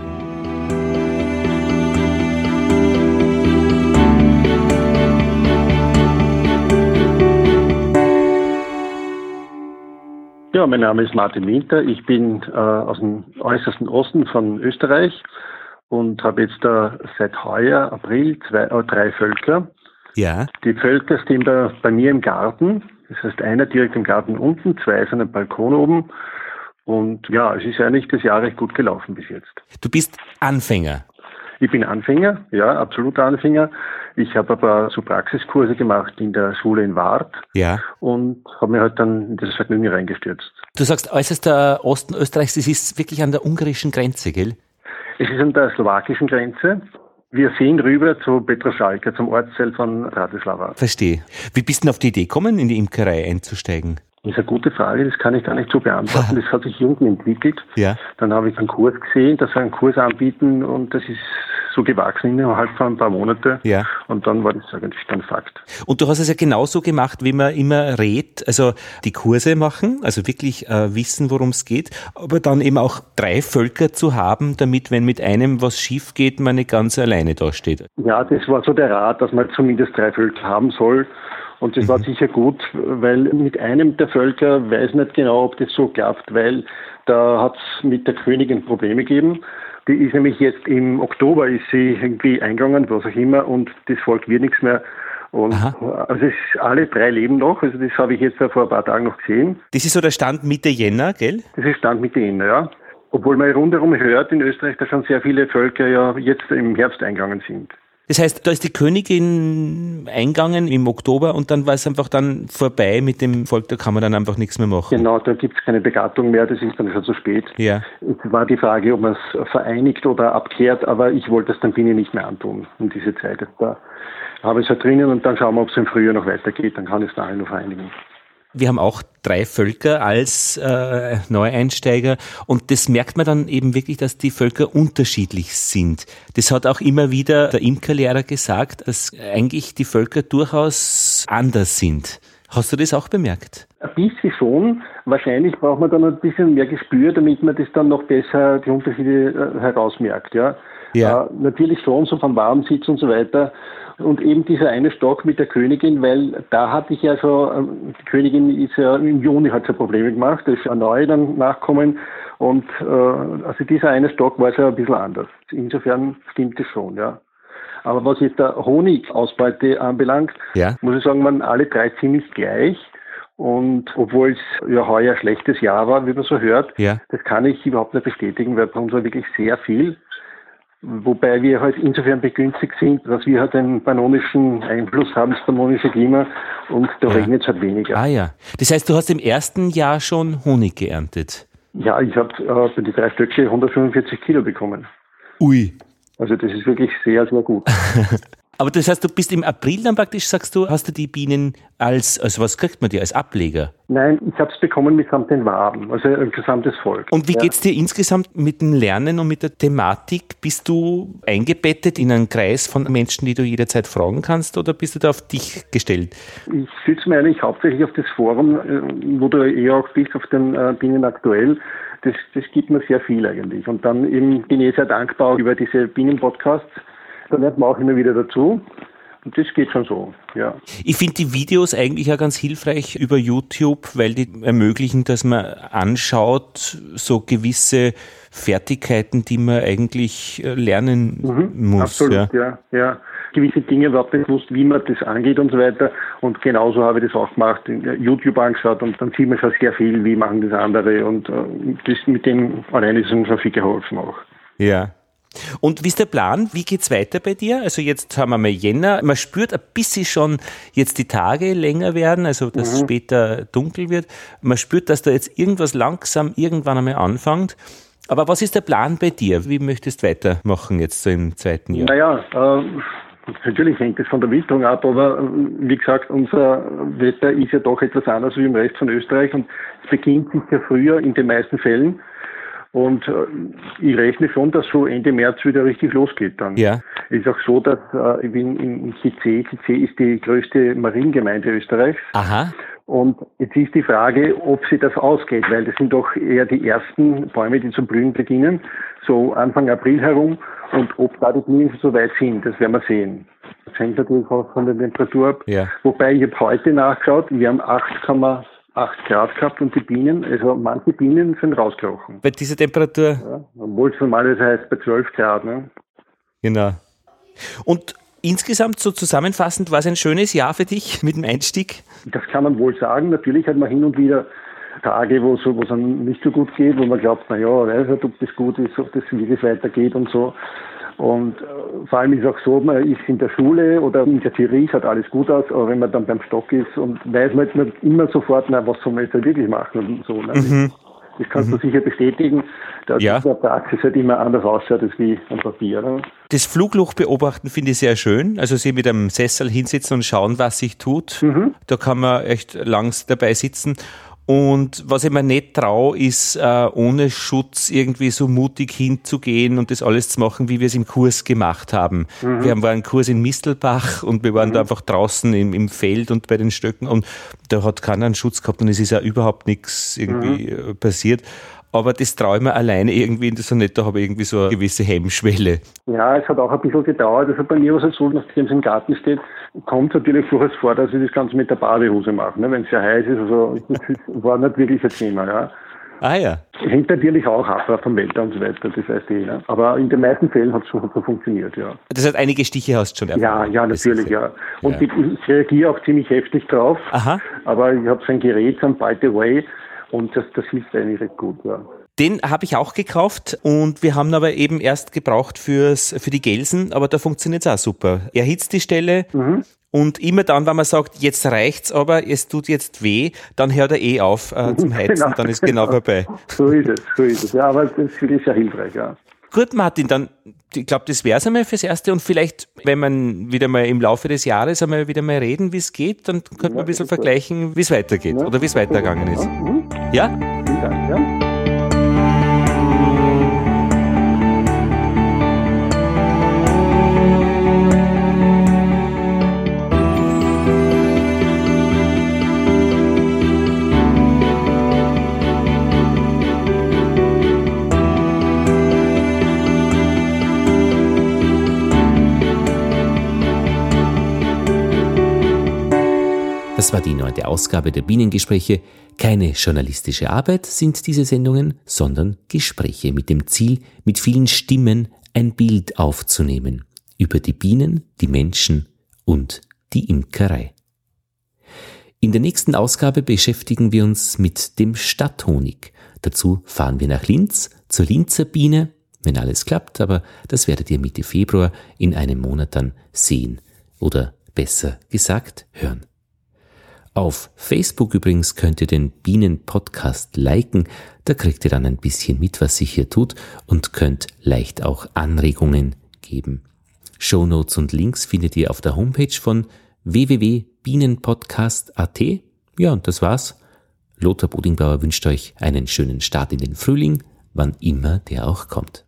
Ja, mein Name ist Martin Winter. Ich bin äh, aus dem äußersten Osten von Österreich und habe jetzt äh, seit heuer, April, zwei, äh, drei Völker. Ja. Die Völker stehen da bei mir im Garten. Das heißt, einer direkt im Garten unten, zwei ist an einem Balkon oben. Und ja, es ist eigentlich das Jahr recht gut gelaufen bis jetzt. Du bist Anfänger. Ich bin Anfänger, ja, absoluter Anfänger. Ich habe aber so Praxiskurse gemacht in der Schule in Wart Ja. und habe mir halt dann in das Vergnügen reingestürzt. Du sagst äußerster Osten Österreichs, das ist wirklich an der ungarischen Grenze, gell? Es ist an der slowakischen Grenze. Wir sehen rüber zu Petroschalka, zum Ortsteil von Bratislava. Verstehe. Wie bist du denn auf die Idee gekommen, in die Imkerei einzusteigen? Das ist eine gute Frage, das kann ich gar nicht so beantworten. Das hat sich irgendwie entwickelt. Ja. Dann habe ich einen Kurs gesehen, dass sie einen Kurs anbieten und das ist so gewachsen innerhalb von ein paar Monate. Ja. Und dann war das eigentlich dann Fakt. Und du hast es ja genauso gemacht, wie man immer rät, also die Kurse machen, also wirklich äh, wissen, worum es geht, aber dann eben auch drei Völker zu haben, damit, wenn mit einem was schief geht, man nicht ganz alleine dasteht. Ja, das war so der Rat, dass man zumindest drei Völker haben soll. Und das war sicher gut, weil mit einem der Völker weiß nicht genau, ob das so klappt, weil da hat es mit der Königin Probleme gegeben. Die ist nämlich jetzt im Oktober ist sie irgendwie eingegangen, was auch immer, und das Volk wird nichts mehr. Und Aha. also alle drei leben noch, also das habe ich jetzt vor ein paar Tagen noch gesehen. Das ist so der Stand Mitte Jänner, gell? Das ist Stand Mitte Ende, ja. Obwohl man rundherum hört in Österreich, dass schon sehr viele Völker ja jetzt im Herbst eingegangen sind. Das heißt, da ist die Königin eingegangen im Oktober und dann war es einfach dann vorbei mit dem Volk, da kann man dann einfach nichts mehr machen. Genau, da gibt es keine Begattung mehr, das ist dann schon zu spät. Ja. Es war die Frage, ob man es vereinigt oder abkehrt, aber ich wollte es dann Biene nicht mehr antun um diese Zeit. Da habe ich es halt drinnen und dann schauen wir, ob es im Frühjahr noch weitergeht, dann kann ich es da noch vereinigen. Wir haben auch drei Völker als äh, Neueinsteiger und das merkt man dann eben wirklich, dass die Völker unterschiedlich sind. Das hat auch immer wieder der Imkerlehrer gesagt, dass eigentlich die Völker durchaus anders sind. Hast du das auch bemerkt? Ein bisschen schon. Wahrscheinlich braucht man dann ein bisschen mehr Gespür, damit man das dann noch besser die Unterschiede äh, herausmerkt. Ja. Ja. Äh, natürlich schon, so vom Warmsitz und so weiter. Und eben dieser eine Stock mit der Königin, weil da hatte ich ja schon, ähm, die Königin ist ja im Juni hat sie Probleme gemacht, ist eine neue dann nachkommen. Und äh, also dieser eine Stock war schon ein bisschen anders. Insofern stimmt es schon, ja. Aber was jetzt der Honigausbeute anbelangt, Ja. muss ich sagen, waren alle drei ziemlich gleich. Und obwohl es ja heuer ein schlechtes Jahr war, wie man so hört, Ja. das kann ich überhaupt nicht bestätigen, weil bei uns war wirklich sehr viel. Wobei wir halt insofern begünstigt sind, dass wir halt einen pannonischen Einfluss haben, das pannonische Klima, und da Ja. regnet es halt weniger. Ah ja. Das heißt, du hast im ersten Jahr schon Honig geerntet. Ja, ich habe äh, für die drei Stöcke 145 Kilo bekommen. Ui. Also das ist wirklich sehr, sehr gut. Aber das heißt, du bist im April dann praktisch, sagst du, hast du die Bienen als, also was kriegt man die, als Ableger? Nein, ich habe es bekommen mitsamt den Waben, also ein gesamtes Volk. Und wie ja. geht's dir insgesamt mit dem Lernen und mit der Thematik? Bist du eingebettet in einen Kreis von Menschen, die du jederzeit fragen kannst, oder bist du da auf dich gestellt? Ich stütze mich eigentlich hauptsächlich auf das Forum, äh, wo du eh auch bist, auf den äh, Bienen aktuell. Das, das gibt mir sehr viel eigentlich. Und dann eben bin ich sehr dankbar über diese Bienen-Podcasts. Da lernt man auch immer wieder dazu. Und das geht schon so, ja. Ich finde die Videos eigentlich ja ganz hilfreich über YouTube, weil die ermöglichen, dass man anschaut, so gewisse Fertigkeiten, die man eigentlich äh, lernen muss. Ja. Mhm. Absolut, ja. ja. Gewisse Dinge überhaupt nicht gewusst, wie man das angeht und so weiter. Und genauso habe ich das auch gemacht, in YouTube angeschaut und dann sieht man schon sehr viel, wie machen das andere. Und äh, das mit dem allein ist uns schon viel geholfen auch. Ja. Und wie ist der Plan? Wie geht's weiter bei dir? Also jetzt haben wir mal Jänner. Man spürt ein bisschen schon jetzt die Tage länger werden, also dass es später dunkel wird. Man spürt, dass da jetzt irgendwas langsam irgendwann einmal anfängt. Aber was ist der Plan bei dir? Wie möchtest du weitermachen jetzt so im zweiten Jahr? Naja, äh, natürlich hängt es von der Witterung ab, aber äh, wie gesagt, unser Wetter ist ja doch etwas anders wie im Rest von Österreich und es beginnt sicher früher in den meisten Fällen. Und äh, ich rechne schon, dass so Ende März wieder richtig losgeht dann. Ja. Ist auch so, dass äh, ich bin in Kizé, Kizé ist die größte Mariengemeinde Österreichs. Aha. Und jetzt ist die Frage, ob sie das ausgeht, weil das sind doch eher die ersten Bäume, die zu blühen beginnen, so Anfang April herum. Und ob da die Bienen so weit sind, das werden wir sehen. Das hängt natürlich auch von der Temperatur ab. Ja. Wobei ich habe heute nachgeschaut, wir haben 8,8 8 Grad gehabt und die Bienen, also manche Bienen sind rausgerochen. Bei dieser Temperatur? Ja, obwohl es normalerweise heißt bei 12 Grad. Ne? Genau. Und insgesamt so zusammenfassend, war es ein schönes Jahr für dich mit dem Einstieg? Das kann man wohl sagen. Natürlich hat man hin und wieder Tage, wo es dann nicht so gut geht, wo man glaubt, na ja, weiß nicht, ob das gut ist, ob das wirklich weitergeht und so. Und äh, vor allem ist es auch so, man ist in der Schule oder in der Theorie schaut alles gut aus, aber wenn man dann beim Stock ist und weiß man jetzt nicht immer sofort, na, was soll man jetzt halt wirklich machen und so. Ne? Mhm. Das kannst du mhm. sicher bestätigen, dass ja. in der Praxis halt immer anders ausschaut als wie am Papier. Ne? Das Flugloch beobachten finde ich sehr schön. Also sie mit einem Sessel hinsitzen und schauen, was sich tut. Mhm. Da kann man echt lang dabei sitzen. Und was ich mir nicht traue, ist äh, ohne Schutz irgendwie so mutig hinzugehen und das alles zu machen, wie wir es im Kurs gemacht haben. Mhm. Wir haben einen Kurs in Mistelbach und wir waren mhm. da einfach draußen im, im Feld und bei den Stöcken und da hat keiner einen Schutz gehabt und es ist ja überhaupt nichts irgendwie mhm. Äh, passiert. Aber das traue ich mir alleine irgendwie so nicht, da habe ich irgendwie so eine gewisse Hemmschwelle. Ja, es hat auch ein bisschen gedauert. Also bei mir war es halt so, nachdem es im Garten steht, kommt natürlich durchaus vor, dass ich das Ganze mit der Badehose mache, ne? wenn es sehr heiß ist. Also das war nicht wirklich ein Thema, ja. Ah ja. Hängt natürlich auch ab vom Wetter und so weiter, das heißt eh. Ne? Aber in den meisten Fällen hat es schon so funktioniert, ja. Das heißt, einige Stiche hast du schon erfahren. Ja, ja, natürlich, ja. Und ja. ich reagiere auch ziemlich heftig drauf. Aha. Aber ich habe so ein Gerät, so ein By the Way, und das, das hilft eigentlich recht gut, ja. Den habe ich auch gekauft und wir haben aber eben erst gebraucht fürs, für die Gelsen, aber da funktioniert es auch super. Er hitzt die Stelle mhm. und immer dann, wenn man sagt, jetzt reicht's, aber es tut jetzt weh, dann hört er eh auf äh, zum Heizen, genau, dann ist genau, genau vorbei. So ist es, so ist es. Ja, aber das ist wirklich sehr hilfreich, ja. Gut, Martin, dann, ich glaube, das wäre es einmal fürs Erste und vielleicht, wenn man wieder mal im Laufe des Jahres einmal wieder mal reden, wie es geht, dann könnte ja, man ein bisschen vergleichen, wie es weitergeht ja. oder wie es weitergegangen ist. Ja? Mhm. Vielen Dank, ja. Das war die neunte Ausgabe der Bienengespräche. Keine journalistische Arbeit sind diese Sendungen, sondern Gespräche mit dem Ziel, mit vielen Stimmen ein Bild aufzunehmen über die Bienen, die Menschen und die Imkerei. In der nächsten Ausgabe beschäftigen wir uns mit dem Stadthonig. Dazu fahren wir nach Linz zur Linzer Biene, wenn alles klappt, aber das werdet ihr Mitte Februar in einem Monat dann sehen oder besser gesagt hören. Auf Facebook übrigens könnt ihr den Bienen-Podcast liken. Da kriegt ihr dann ein bisschen mit, was sich hier tut und könnt leicht auch Anregungen geben. Shownotes und Links findet ihr auf der Homepage von www.bienenpodcast.at. Ja, und das war's. Lothar Bodingbauer wünscht euch einen schönen Start in den Frühling, wann immer der auch kommt.